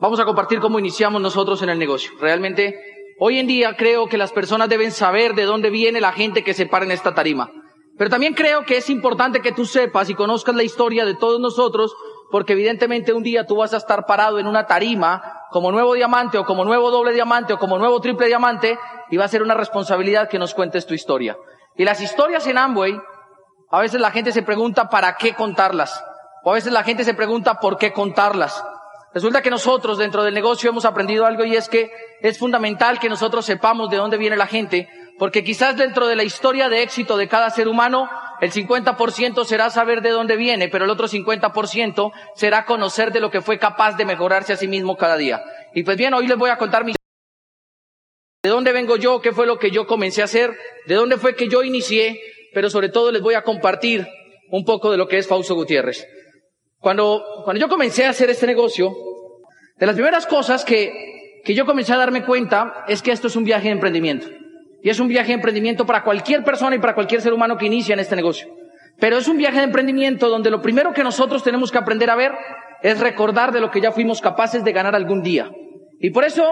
Vamos a compartir cómo iniciamos nosotros en el negocio. Realmente, hoy en día creo que las personas deben saber de dónde viene la gente que se para en esta tarima. Pero también creo que es importante que tú sepas y conozcas la historia de todos nosotros, porque evidentemente un día tú vas a estar parado en una tarima como nuevo diamante o como nuevo doble diamante o como nuevo triple diamante y va a ser una responsabilidad que nos cuentes tu historia. Y las historias en Amway, a veces la gente se pregunta para qué contarlas. O a veces la gente se pregunta por qué contarlas. Resulta que nosotros dentro del negocio hemos aprendido algo y es que es fundamental que nosotros sepamos de dónde viene la gente, porque quizás dentro de la historia de éxito de cada ser humano, el 50% será saber de dónde viene, pero el otro 50% será conocer de lo que fue capaz de mejorarse a sí mismo cada día. Y pues bien, hoy les voy a contar mi de dónde vengo yo, qué fue lo que yo comencé a hacer, de dónde fue que yo inicié, pero sobre todo les voy a compartir un poco de lo que es Fausto Gutiérrez. Cuando, cuando yo comencé a hacer este negocio, de las primeras cosas que, que yo comencé a darme cuenta es que esto es un viaje de emprendimiento. Y es un viaje de emprendimiento para cualquier persona y para cualquier ser humano que inicia en este negocio. Pero es un viaje de emprendimiento donde lo primero que nosotros tenemos que aprender a ver es recordar de lo que ya fuimos capaces de ganar algún día. Y por eso,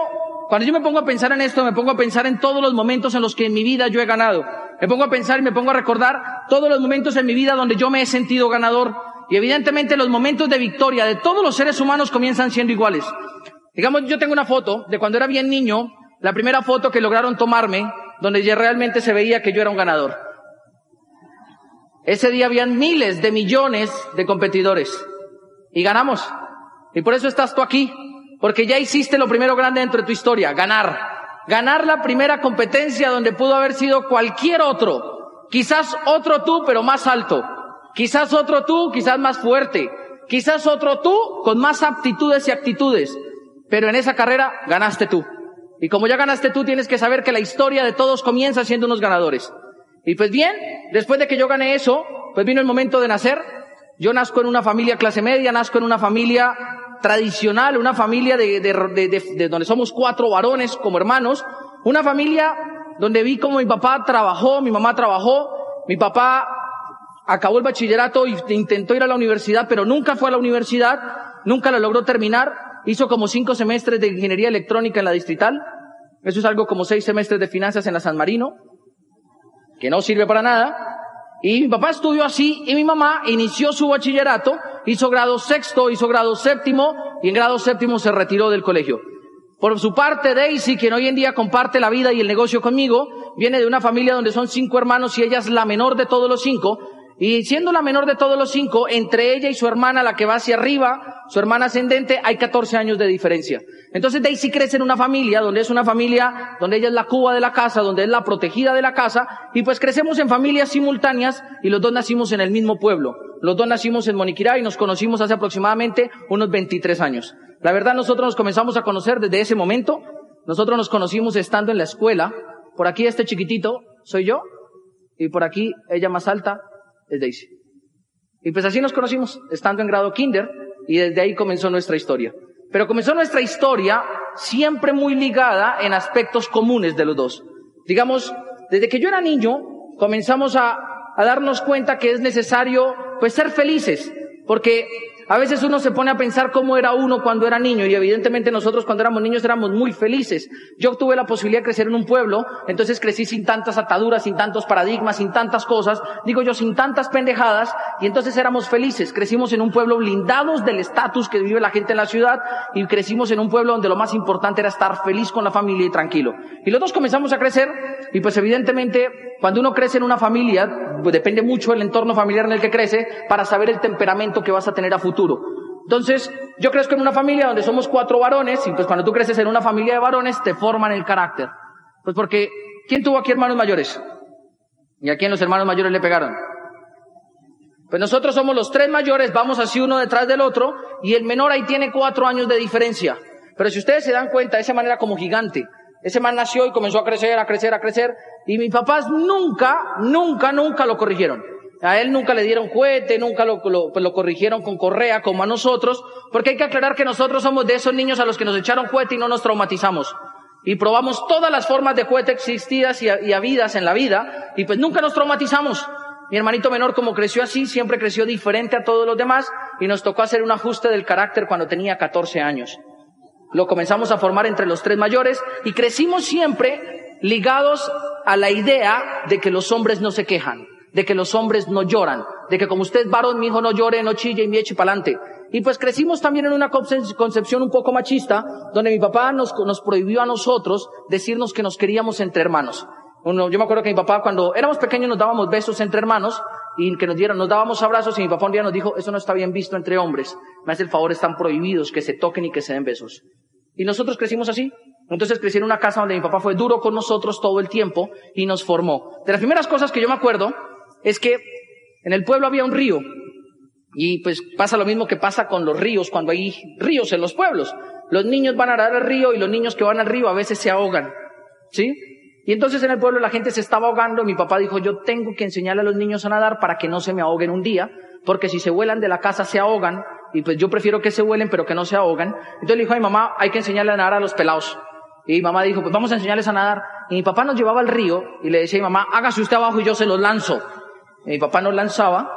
cuando yo me pongo a pensar en esto, me pongo a pensar en todos los momentos en los que en mi vida yo he ganado. Me pongo a pensar y me pongo a recordar todos los momentos en mi vida donde yo me he sentido ganador, y evidentemente los momentos de victoria de todos los seres humanos comienzan siendo iguales. Digamos, yo tengo una foto de cuando era bien niño, la primera foto que lograron tomarme, donde ya realmente se veía que yo era un ganador. Ese día habían miles de millones de competidores y ganamos. Y por eso estás tú aquí, porque ya hiciste lo primero grande dentro de tu historia, ganar. Ganar la primera competencia donde pudo haber sido cualquier otro. Quizás otro tú, pero más alto. Quizás otro tú, quizás más fuerte. Quizás otro tú con más aptitudes y actitudes. Pero en esa carrera ganaste tú. Y como ya ganaste tú, tienes que saber que la historia de todos comienza siendo unos ganadores. Y pues bien, después de que yo gané eso, pues vino el momento de nacer. Yo nazco en una familia clase media, nazco en una familia tradicional, una familia de, de, de, donde somos cuatro varones como hermanos, una familia donde vi como mi papá trabajó, mi mamá trabajó, mi papá acabó el bachillerato y intentó ir a la universidad, pero nunca fue a la universidad, nunca lo logró terminar, hizo como cinco semestres de ingeniería electrónica en la distrital, eso es algo como seis semestres de finanzas en la San Marino, que no sirve para nada, y mi papá estudió así y mi mamá inició su bachillerato, hizo grado sexto, hizo grado séptimo y en grado séptimo se retiró del colegio. Por su parte, Daisy, quien hoy en día comparte la vida y el negocio conmigo, viene de una familia donde son cinco hermanos y ella es la menor de todos los cinco, y siendo la menor de todos los cinco, entre ella y su hermana, la que va hacia arriba, su hermana ascendente, hay 14 años de diferencia. Entonces Daisy crece en una familia, donde es una familia, donde ella es la cuba de la casa, donde es la protegida de la casa, y pues crecemos en familias simultáneas, y los dos nacimos en el mismo pueblo. Los dos nacimos en Moniquirá y nos conocimos hace aproximadamente unos 23 años. La verdad, nosotros nos comenzamos a conocer desde ese momento. Nosotros nos conocimos estando en la escuela. Por aquí este chiquitito soy yo, y por aquí ella más alta es Daisy. Y pues así nos conocimos, estando en grado kinder, y desde ahí comenzó nuestra historia. Pero comenzó nuestra historia siempre muy ligada en aspectos comunes de los dos. Digamos, desde que yo era niño, comenzamos a, a darnos cuenta que es necesario, pues, ser felices, porque a veces uno se pone a pensar cómo era uno cuando era niño y evidentemente nosotros cuando éramos niños éramos muy felices. Yo tuve la posibilidad de crecer en un pueblo, entonces crecí sin tantas ataduras, sin tantos paradigmas, sin tantas cosas, digo yo, sin tantas pendejadas y entonces éramos felices. Crecimos en un pueblo blindados del estatus que vive la gente en la ciudad y crecimos en un pueblo donde lo más importante era estar feliz con la familia y tranquilo. Y los dos comenzamos a crecer y pues evidentemente cuando uno crece en una familia, depende mucho del entorno familiar en el que crece para saber el temperamento que vas a tener a futuro. Entonces, yo crezco en una familia donde somos cuatro varones, y pues cuando tú creces en una familia de varones, te forman el carácter. Pues porque, ¿quién tuvo aquí hermanos mayores? ¿Y a quién los hermanos mayores le pegaron? Pues nosotros somos los tres mayores, vamos así uno detrás del otro, y el menor ahí tiene cuatro años de diferencia. Pero si ustedes se dan cuenta, de esa manera como gigante. Ese man nació y comenzó a crecer, a crecer, a crecer, y mis papás nunca, nunca, nunca lo corrigieron. A él nunca le dieron juguete, nunca lo, lo, pues lo, corrigieron con correa como a nosotros, porque hay que aclarar que nosotros somos de esos niños a los que nos echaron juguete y no nos traumatizamos. Y probamos todas las formas de juguete existidas y, y habidas en la vida, y pues nunca nos traumatizamos. Mi hermanito menor, como creció así, siempre creció diferente a todos los demás, y nos tocó hacer un ajuste del carácter cuando tenía 14 años. Lo comenzamos a formar entre los tres mayores y crecimos siempre ligados a la idea de que los hombres no se quejan, de que los hombres no lloran, de que como usted es varón, mi hijo no llore, no chille y me eche pa'lante. Y pues crecimos también en una concepción un poco machista, donde mi papá nos, nos prohibió a nosotros decirnos que nos queríamos entre hermanos. Uno, yo me acuerdo que mi papá cuando éramos pequeños nos dábamos besos entre hermanos y que nos dieron, nos dábamos abrazos y mi papá un día nos dijo, eso no está bien visto entre hombres. Me hace el favor, están prohibidos que se toquen y que se den besos. Y nosotros crecimos así. Entonces crecí en una casa donde mi papá fue duro con nosotros todo el tiempo y nos formó. De las primeras cosas que yo me acuerdo es que en el pueblo había un río. Y pues pasa lo mismo que pasa con los ríos cuando hay ríos en los pueblos. Los niños van a nadar al río y los niños que van al río a veces se ahogan. ¿Sí? Y entonces en el pueblo la gente se estaba ahogando. Mi papá dijo, yo tengo que enseñarle a los niños a nadar para que no se me ahoguen un día, porque si se vuelan de la casa se ahogan, y pues yo prefiero que se vuelen pero que no se ahogan. Entonces le dijo a mi mamá, hay que enseñarle a nadar a los pelados. Y mi mamá dijo, pues vamos a enseñarles a nadar. Y mi papá nos llevaba al río y le decía mi mamá, hágase usted abajo y yo se los lanzo. Y mi papá nos lanzaba.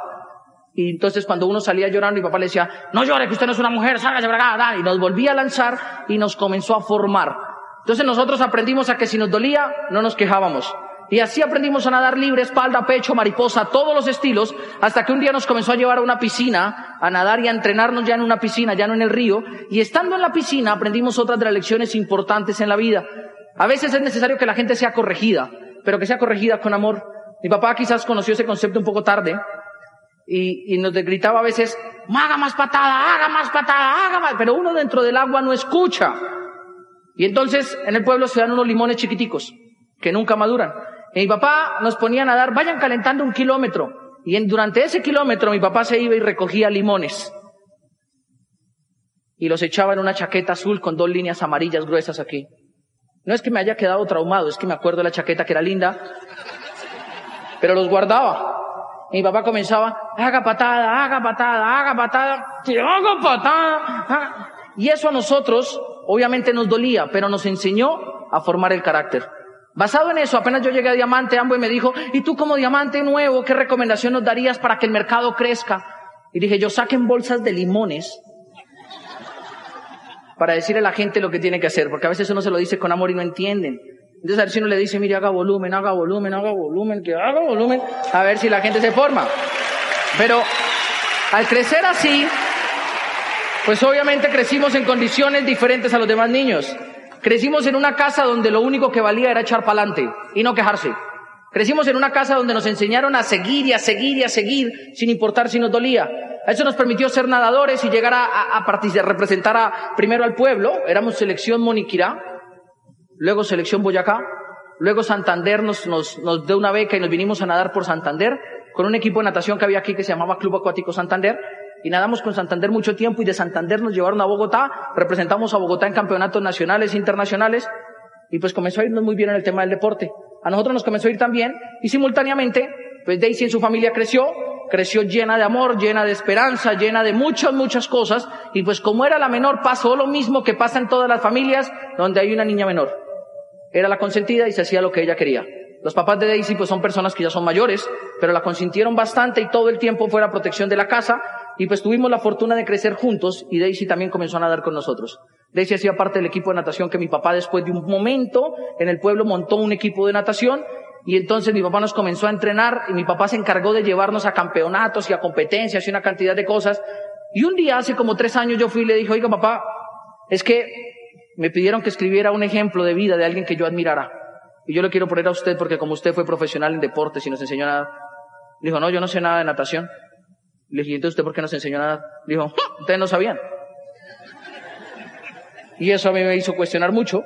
Y entonces cuando uno salía llorando, mi papá le decía, no llore, que usted no es una mujer, sálgase para acá. Y nos volvía a lanzar y nos comenzó a formar. Entonces nosotros aprendimos a que si nos dolía, no nos quejábamos. Y así aprendimos a nadar libre, espalda, pecho, mariposa, todos los estilos, hasta que un día nos comenzó a llevar a una piscina, a nadar y a entrenarnos ya en una piscina, ya no en el río. Y estando en la piscina aprendimos otras de las lecciones importantes en la vida. A veces es necesario que la gente sea corregida, pero que sea corregida con amor. Mi papá quizás conoció ese concepto un poco tarde y, y nos gritaba a veces, haga más patada, haga más patada, haga más, pero uno dentro del agua no escucha. Y entonces en el pueblo se dan unos limones chiquiticos que nunca maduran. Y mi papá nos ponía a nadar, vayan calentando un kilómetro. Y durante ese kilómetro mi papá se iba y recogía limones. Y los echaba en una chaqueta azul con dos líneas amarillas gruesas aquí. No es que me haya quedado traumado, es que me acuerdo de la chaqueta que era linda. Pero los guardaba. Y mi papá comenzaba, haga patada, haga patada, haga patada, haga patada. Y eso a nosotros obviamente nos dolía, pero nos enseñó a formar el carácter. Basado en eso, apenas yo llegué a Diamante, y me dijo, ¿y tú como diamante nuevo, qué recomendación nos darías para que el mercado crezca? Y dije, yo saquen bolsas de limones para decirle a la gente lo que tiene que hacer, porque a veces uno se lo dice con amor y no entienden. Entonces a ver si uno le dice, mire, haga volumen, haga volumen, haga volumen, que haga volumen, a ver si la gente se forma. Pero al crecer así, pues obviamente crecimos en condiciones diferentes a los demás niños. Crecimos en una casa donde lo único que valía era echar pa'lante y no quejarse. Crecimos en una casa donde nos enseñaron a seguir y a seguir y a seguir sin importar si nos dolía. Eso nos permitió ser nadadores y llegar a, a, a representar a, primero al pueblo. Éramos selección Moniquirá, luego selección Boyacá, luego Santander nos, nos, nos dio una beca y nos vinimos a nadar por Santander con un equipo de natación que había aquí que se llamaba Club Acuático Santander y nadamos con Santander mucho tiempo y de Santander nos llevaron a Bogotá, representamos a Bogotá en campeonatos nacionales e internacionales y pues comenzó a irnos muy bien en el tema del deporte. A nosotros nos comenzó a ir también y simultáneamente pues Daisy en su familia creció, creció llena de amor, llena de esperanza, llena de muchas, muchas cosas y pues como era la menor pasó lo mismo que pasa en todas las familias donde hay una niña menor. Era la consentida y se hacía lo que ella quería. Los papás de Daisy pues son personas que ya son mayores, pero la consintieron bastante y todo el tiempo fue la protección de la casa y pues tuvimos la fortuna de crecer juntos y Daisy también comenzó a nadar con nosotros. Daisy hacía parte del equipo de natación que mi papá después de un momento en el pueblo montó un equipo de natación y entonces mi papá nos comenzó a entrenar y mi papá se encargó de llevarnos a campeonatos y a competencias y una cantidad de cosas. Y un día, hace como tres años, yo fui y le dije, oiga papá, es que me pidieron que escribiera un ejemplo de vida de alguien que yo admirara. Y yo le quiero poner a usted porque como usted fue profesional en deportes y nos enseñó nada. Dijo, no, yo no sé nada de natación. Le dije, entonces usted por qué nos enseñó nada? Dijo, ustedes no sabían. Y eso a mí me hizo cuestionar mucho,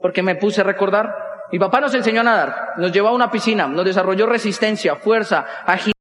porque me puse a recordar. Mi papá nos enseñó a nadar, nos llevó a una piscina, nos desarrolló resistencia, fuerza, agilidad,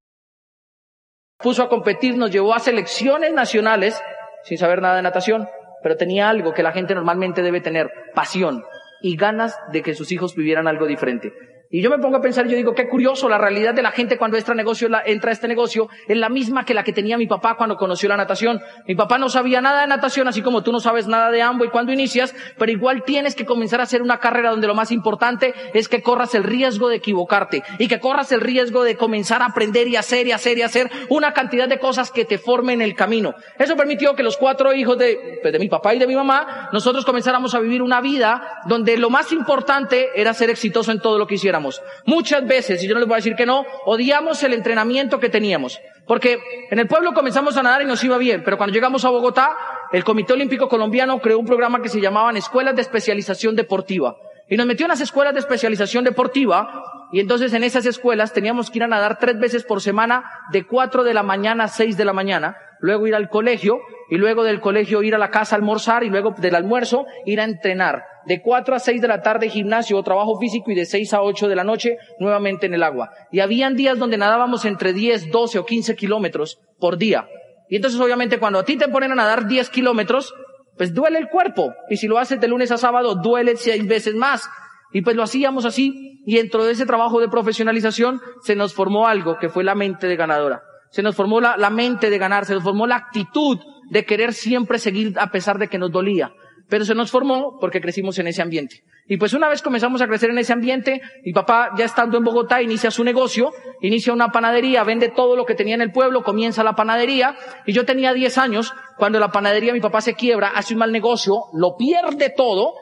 puso a competir, nos llevó a selecciones nacionales sin saber nada de natación, pero tenía algo que la gente normalmente debe tener, pasión y ganas de que sus hijos vivieran algo diferente. Y yo me pongo a pensar yo digo, qué curioso, la realidad de la gente cuando entra negocio, entra a este negocio es la misma que la que tenía mi papá cuando conoció la natación. Mi papá no sabía nada de natación, así como tú no sabes nada de ambos y cuando inicias, pero igual tienes que comenzar a hacer una carrera donde lo más importante es que corras el riesgo de equivocarte y que corras el riesgo de comenzar a aprender y hacer y hacer y hacer una cantidad de cosas que te formen el camino. Eso permitió que los cuatro hijos de, pues, de mi papá y de mi mamá, nosotros comenzáramos a vivir una vida donde lo más importante era ser exitoso en todo lo que hiciéramos. Muchas veces, y yo no les voy a decir que no, odiamos el entrenamiento que teníamos. Porque en el pueblo comenzamos a nadar y nos iba bien, pero cuando llegamos a Bogotá, el Comité Olímpico Colombiano creó un programa que se llamaban Escuelas de Especialización Deportiva. Y nos metió en las escuelas de especialización deportiva, y entonces en esas escuelas teníamos que ir a nadar tres veces por semana, de cuatro de la mañana a seis de la mañana, luego ir al colegio, y luego del colegio ir a la casa a almorzar, y luego del almuerzo ir a entrenar de 4 a 6 de la tarde gimnasio o trabajo físico y de 6 a 8 de la noche nuevamente en el agua. Y habían días donde nadábamos entre 10, 12 o 15 kilómetros por día. Y entonces obviamente cuando a ti te ponen a nadar 10 kilómetros, pues duele el cuerpo. Y si lo haces de lunes a sábado, duele seis veces más. Y pues lo hacíamos así. Y dentro de ese trabajo de profesionalización se nos formó algo que fue la mente de ganadora. Se nos formó la, la mente de ganar, se nos formó la actitud de querer siempre seguir a pesar de que nos dolía. Pero se nos formó porque crecimos en ese ambiente. Y pues una vez comenzamos a crecer en ese ambiente, mi papá ya estando en Bogotá inicia su negocio, inicia una panadería, vende todo lo que tenía en el pueblo, comienza la panadería, y yo tenía 10 años, cuando la panadería mi papá se quiebra, hace un mal negocio, lo pierde todo,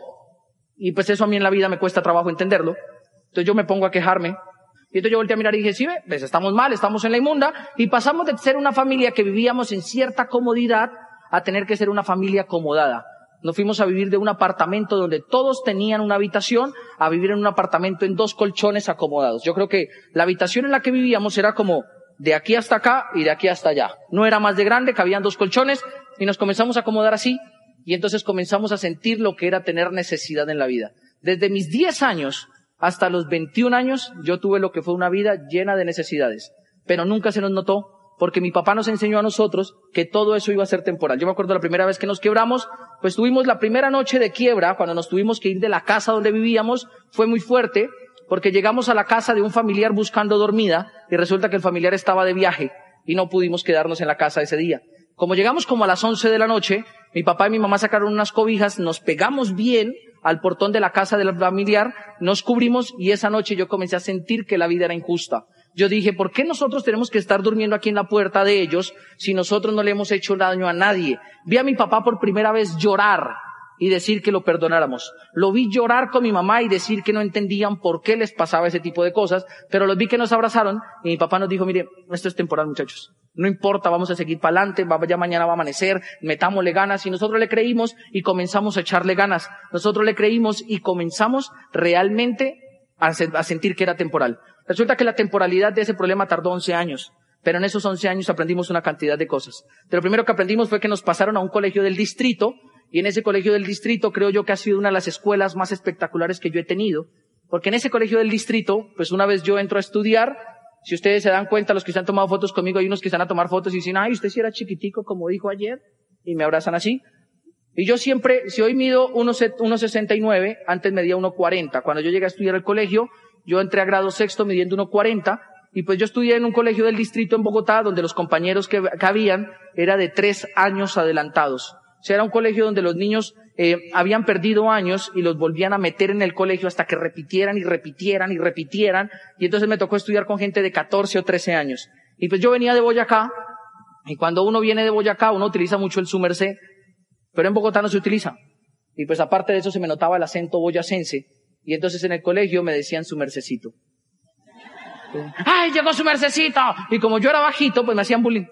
y pues eso a mí en la vida me cuesta trabajo entenderlo. Entonces yo me pongo a quejarme, y entonces yo volteé a mirar y dije, sí, ve, pues estamos mal, estamos en la inmunda, y pasamos de ser una familia que vivíamos en cierta comodidad a tener que ser una familia acomodada. Nos fuimos a vivir de un apartamento donde todos tenían una habitación a vivir en un apartamento en dos colchones acomodados. Yo creo que la habitación en la que vivíamos era como de aquí hasta acá y de aquí hasta allá. No era más de grande, cabían dos colchones y nos comenzamos a acomodar así y entonces comenzamos a sentir lo que era tener necesidad en la vida. Desde mis 10 años hasta los 21 años yo tuve lo que fue una vida llena de necesidades, pero nunca se nos notó porque mi papá nos enseñó a nosotros que todo eso iba a ser temporal. Yo me acuerdo la primera vez que nos quebramos, pues tuvimos la primera noche de quiebra, cuando nos tuvimos que ir de la casa donde vivíamos, fue muy fuerte, porque llegamos a la casa de un familiar buscando dormida, y resulta que el familiar estaba de viaje, y no pudimos quedarnos en la casa ese día. Como llegamos como a las once de la noche, mi papá y mi mamá sacaron unas cobijas, nos pegamos bien al portón de la casa del familiar, nos cubrimos y esa noche yo comencé a sentir que la vida era injusta yo dije, ¿por qué nosotros tenemos que estar durmiendo aquí en la puerta de ellos si nosotros no le hemos hecho daño a nadie? Vi a mi papá por primera vez llorar y decir que lo perdonáramos. Lo vi llorar con mi mamá y decir que no entendían por qué les pasaba ese tipo de cosas, pero los vi que nos abrazaron y mi papá nos dijo, mire, esto es temporal muchachos. No importa, vamos a seguir para adelante, ya mañana va a amanecer, metámosle ganas y nosotros le creímos y comenzamos a echarle ganas. Nosotros le creímos y comenzamos realmente a sentir que era temporal. Resulta que la temporalidad de ese problema tardó 11 años, pero en esos 11 años aprendimos una cantidad de cosas. lo primero que aprendimos fue que nos pasaron a un colegio del distrito, y en ese colegio del distrito creo yo que ha sido una de las escuelas más espectaculares que yo he tenido, porque en ese colegio del distrito, pues una vez yo entro a estudiar, si ustedes se dan cuenta, los que se han tomado fotos conmigo, hay unos que están a tomar fotos y dicen, ay, usted sí era chiquitico, como dijo ayer, y me abrazan así. Y yo siempre, si hoy mido 1,69, antes medía 1,40. Cuando yo llegué a estudiar al colegio, yo entré a grado sexto midiendo 1,40 y pues yo estudié en un colegio del distrito en Bogotá donde los compañeros que, habían era de tres años adelantados. O sea, era un colegio donde los niños eh, habían perdido años y los volvían a meter en el colegio hasta que repitieran y repitieran y repitieran. Y entonces me tocó estudiar con gente de 14 o 13 años. Y pues yo venía de Boyacá y cuando uno viene de Boyacá uno utiliza mucho el sumercé, pero en Bogotá no se utiliza. Y pues aparte de eso se me notaba el acento boyacense. Y entonces en el colegio me decían su mercecito. ¡Ay, llegó su mercecito! Y como yo era bajito, pues me hacían bullying.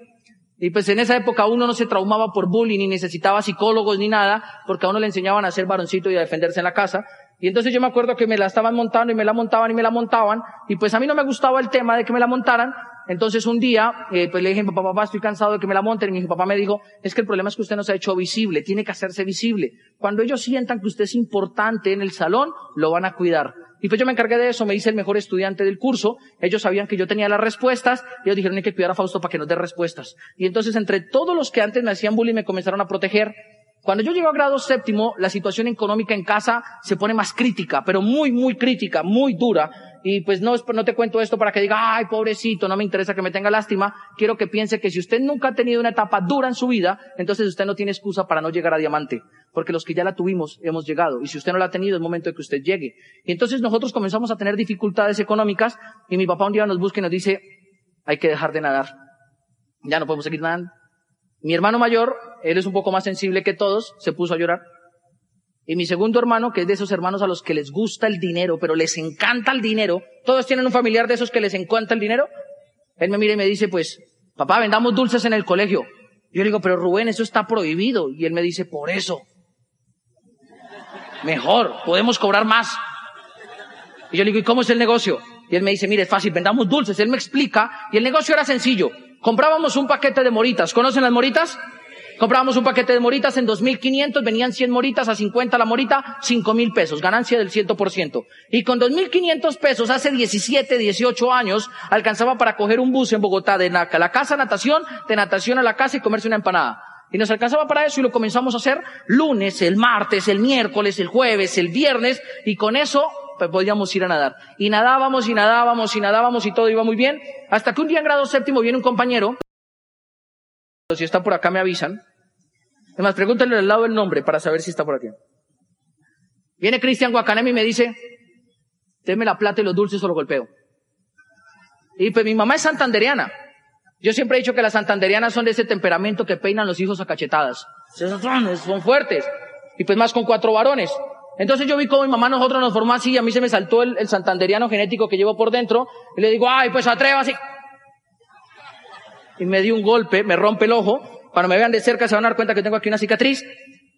Y pues en esa época uno no se traumaba por bullying, ni necesitaba psicólogos ni nada, porque a uno le enseñaban a ser varoncito y a defenderse en la casa. Y entonces yo me acuerdo que me la estaban montando y me la montaban y me la montaban, y pues a mí no me gustaba el tema de que me la montaran, entonces un día, eh, pues le dije, papá, papá, estoy cansado de que me la monten. Y mi papá me dijo, es que el problema es que usted no se ha hecho visible, tiene que hacerse visible. Cuando ellos sientan que usted es importante en el salón, lo van a cuidar. Y pues yo me encargué de eso, me hice el mejor estudiante del curso. Ellos sabían que yo tenía las respuestas. Ellos dijeron, hay que cuidar a Fausto para que nos dé respuestas. Y entonces entre todos los que antes me hacían bullying me comenzaron a proteger. Cuando yo llego a grado séptimo, la situación económica en casa se pone más crítica, pero muy, muy crítica, muy dura. Y pues no, no te cuento esto para que diga, ay, pobrecito, no me interesa que me tenga lástima. Quiero que piense que si usted nunca ha tenido una etapa dura en su vida, entonces usted no tiene excusa para no llegar a diamante. Porque los que ya la tuvimos, hemos llegado. Y si usted no la ha tenido, es momento de que usted llegue. Y entonces nosotros comenzamos a tener dificultades económicas y mi papá un día nos busca y nos dice, hay que dejar de nadar. Ya no podemos seguir nadando. Mi hermano mayor, él es un poco más sensible que todos, se puso a llorar. Y mi segundo hermano, que es de esos hermanos a los que les gusta el dinero, pero les encanta el dinero, todos tienen un familiar de esos que les encanta el dinero. Él me mira y me dice, pues, papá, vendamos dulces en el colegio. Yo le digo, pero Rubén, eso está prohibido. Y él me dice, por eso. Mejor, podemos cobrar más. Y yo le digo, ¿y cómo es el negocio? Y él me dice, mire, es fácil, vendamos dulces. Él me explica, y el negocio era sencillo. Comprábamos un paquete de moritas. ¿Conocen las moritas? Comprábamos un paquete de moritas en 2.500, venían 100 moritas a 50 la morita, 5.000 pesos, ganancia del 100%. Y con 2.500 pesos, hace 17, 18 años, alcanzaba para coger un bus en Bogotá de la, la casa natación, de natación a la casa y comerse una empanada. Y nos alcanzaba para eso y lo comenzamos a hacer lunes, el martes, el miércoles, el jueves, el viernes, y con eso pues, podíamos ir a nadar. Y nadábamos y nadábamos y nadábamos y todo iba muy bien, hasta que un día en grado séptimo viene un compañero, si está por acá me avisan. Además, pregúntale al lado el nombre para saber si está por aquí. Viene Cristian Guacanemi y me dice, deme la plata y los dulces o lo golpeo. Y pues mi mamá es santanderiana. Yo siempre he dicho que las santanderianas son de ese temperamento que peinan los hijos a cachetadas. Son fuertes. Y pues más con cuatro varones. Entonces yo vi cómo mi mamá nosotros nos formó así y a mí se me saltó el, el santanderiano genético que llevo por dentro. Y le digo, ay, pues atrévase y me dio un golpe, me rompe el ojo. Cuando me vean de cerca se van a dar cuenta que tengo aquí una cicatriz.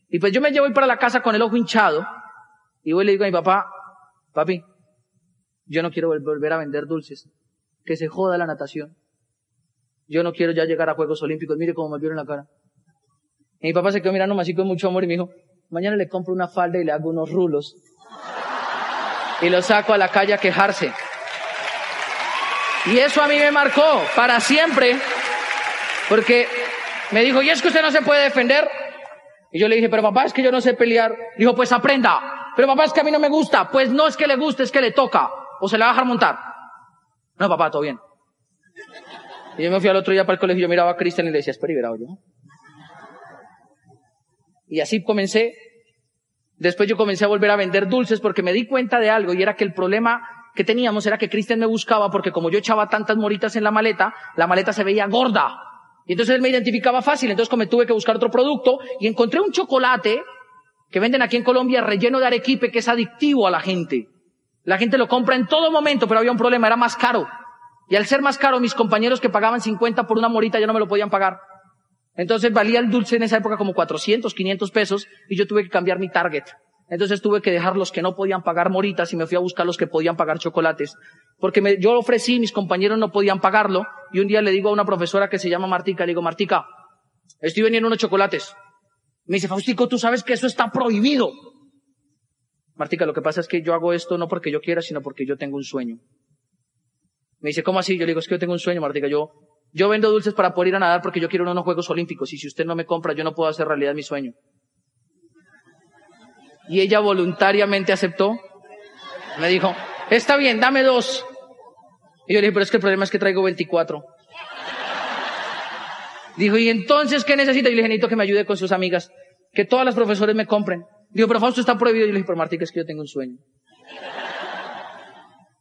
Y pues yo me llevo para la casa con el ojo hinchado. Y voy y le digo a mi papá, papi, yo no quiero volver a vender dulces. Que se joda la natación. Yo no quiero ya llegar a Juegos Olímpicos. Mire cómo me vieron la cara. Y mi papá se quedó mirando así con mucho amor y me dijo, mañana le compro una falda y le hago unos rulos. Y lo saco a la calle a quejarse. Y eso a mí me marcó para siempre porque me dijo, ¿y es que usted no se puede defender? Y yo le dije, pero papá, es que yo no sé pelear. Dijo, pues aprenda. Pero papá, es que a mí no me gusta. Pues no es que le guste, es que le toca. O se le va a dejar montar. No, papá, todo bien. Y yo me fui al otro día para el colegio, yo miraba a Cristian y le decía, espera y yo. Y así comencé. Después yo comencé a volver a vender dulces porque me di cuenta de algo y era que el problema que teníamos era que Cristian me buscaba porque como yo echaba tantas moritas en la maleta, la maleta se veía gorda. Y entonces él me identificaba fácil, entonces como tuve que buscar otro producto y encontré un chocolate que venden aquí en Colombia relleno de arequipe que es adictivo a la gente. La gente lo compra en todo momento, pero había un problema, era más caro. Y al ser más caro, mis compañeros que pagaban 50 por una morita ya no me lo podían pagar. Entonces valía el dulce en esa época como 400, 500 pesos y yo tuve que cambiar mi target. Entonces tuve que dejar los que no podían pagar moritas y me fui a buscar los que podían pagar chocolates. Porque me, yo ofrecí, mis compañeros no podían pagarlo. Y un día le digo a una profesora que se llama Martica, le digo, Martica, estoy vendiendo unos chocolates. Me dice, Faustico, tú sabes que eso está prohibido. Martica, lo que pasa es que yo hago esto no porque yo quiera, sino porque yo tengo un sueño. Me dice, ¿cómo así? Yo le digo, es que yo tengo un sueño, Martica. Yo, yo vendo dulces para poder ir a nadar porque yo quiero unos Juegos Olímpicos. Y si usted no me compra, yo no puedo hacer realidad mi sueño. Y ella voluntariamente aceptó. Me dijo, está bien, dame dos. Y yo le dije, pero es que el problema es que traigo 24. Dijo, ¿y entonces qué necesita? Y le dije, necesito que me ayude con sus amigas. Que todas las profesores me compren. Dijo, pero Fausto está prohibido. Y yo le dije, pero Martica, es que yo tengo un sueño.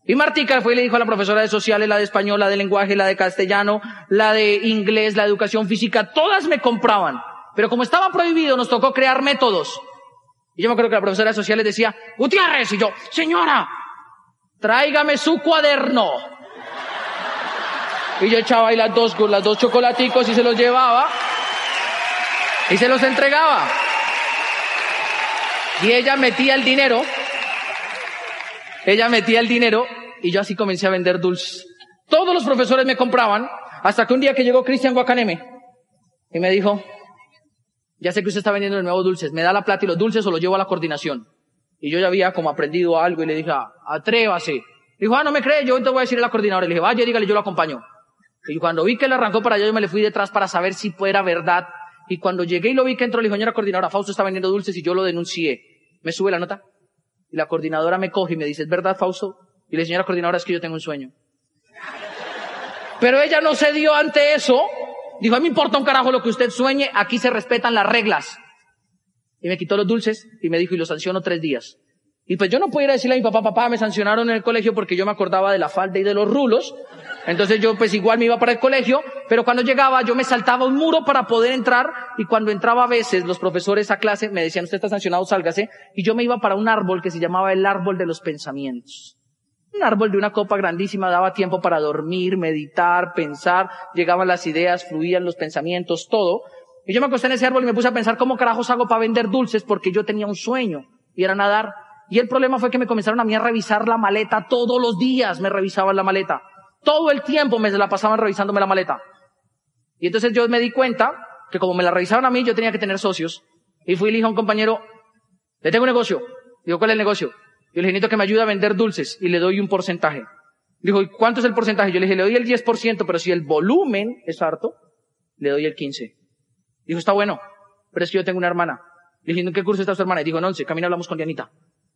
Y Martica fue y le dijo a la profesora de sociales, la de español, la de lenguaje, la de castellano, la de inglés, la de educación física, todas me compraban. Pero como estaba prohibido, nos tocó crear métodos. Y yo me acuerdo que la profesora de sociales decía, Gutiérrez, y yo, señora, tráigame su cuaderno. Y yo echaba ahí las dos, las dos chocolaticos y se los llevaba y se los entregaba. Y ella metía el dinero, ella metía el dinero y yo así comencé a vender dulces. Todos los profesores me compraban hasta que un día que llegó Cristian Guacaneme y me dijo, ya sé que usted está vendiendo el nuevo dulces, me da la plata y los dulces o lo llevo a la coordinación. Y yo ya había como aprendido algo y le dije, ah, atrévase. Dijo, ah, no me cree, yo te voy a decir a la coordinadora. Le dije, vaya, dígale, yo lo acompaño. Y cuando vi que él arrancó para allá, yo me le fui detrás para saber si fuera verdad. Y cuando llegué y lo vi que entró, le dijo, señora coordinadora, Fausto está vendiendo dulces y yo lo denuncié. Me sube la nota. Y la coordinadora me coge y me dice, ¿es verdad, Fausto? Y le dije, señora coordinadora, es que yo tengo un sueño. Pero ella no se dio ante eso. Dijo, a mí me importa un carajo lo que usted sueñe, aquí se respetan las reglas. Y me quitó los dulces y me dijo, y los sanciono tres días. Y pues yo no podía decirle a mi papá, papá, me sancionaron en el colegio porque yo me acordaba de la falda y de los rulos. Entonces yo pues igual me iba para el colegio, pero cuando llegaba yo me saltaba un muro para poder entrar y cuando entraba a veces los profesores a clase me decían, usted está sancionado, sálgase. Y yo me iba para un árbol que se llamaba el árbol de los pensamientos. Un árbol de una copa grandísima daba tiempo para dormir, meditar, pensar, llegaban las ideas, fluían los pensamientos, todo. Y yo me acosté en ese árbol y me puse a pensar cómo carajos hago para vender dulces porque yo tenía un sueño y era nadar. Y el problema fue que me comenzaron a mí a revisar la maleta todos los días, me revisaban la maleta. Todo el tiempo me la pasaban revisándome la maleta. Y entonces yo me di cuenta que como me la revisaban a mí, yo tenía que tener socios. Y fui y le dije a un compañero, le tengo un negocio. Digo, ¿cuál es el negocio? Yo le dije, necesito que me ayude a vender dulces y le doy un porcentaje. Dijo, ¿y cuánto es el porcentaje? Yo le dije, le doy el 10%, pero si el volumen es harto, le doy el 15%. Dijo, está bueno, pero es que yo tengo una hermana. Le dije, ¿en qué curso está su hermana? Y dijo, no, once, camino hablamos con Dianita.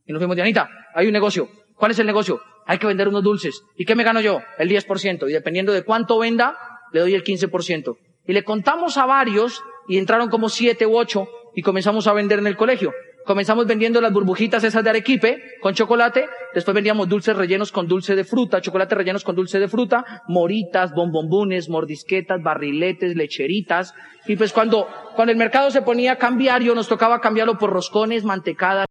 Y nos fuimos, Dianita, hay un negocio. ¿Cuál es el negocio? Hay que vender unos dulces. ¿Y qué me gano yo? El 10%. Y dependiendo de cuánto venda, le doy el 15%. Y le contamos a varios y entraron como siete u ocho y comenzamos a vender en el colegio. Comenzamos vendiendo las burbujitas esas de arequipe con chocolate, después vendíamos dulces rellenos con dulce de fruta, chocolate rellenos con dulce de fruta, moritas, bombombunes, mordisquetas, barriletes, lecheritas. Y pues cuando, cuando el mercado se ponía cambiario, nos tocaba cambiarlo por roscones, mantecadas,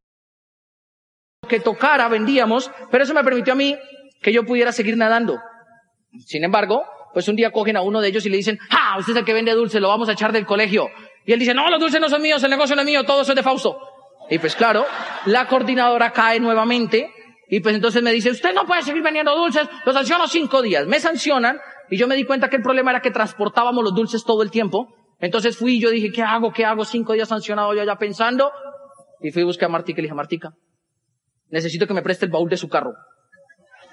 que tocara, vendíamos, pero eso me permitió a mí que yo pudiera seguir nadando. Sin embargo, pues un día cogen a uno de ellos y le dicen, ¡ah! Usted es el que vende dulce, lo vamos a echar del colegio. Y él dice, no, los dulces no son míos, el negocio no es mío, todo eso es de Fausto. Y pues claro, la coordinadora cae nuevamente y pues entonces me dice, usted no puede seguir vendiendo dulces, los sanciono cinco días. Me sancionan y yo me di cuenta que el problema era que transportábamos los dulces todo el tiempo. Entonces fui y yo dije, ¿qué hago? ¿Qué hago? Cinco días sancionado yo ya pensando. Y fui a buscar a Martica y le dije, Martica, necesito que me preste el baúl de su carro.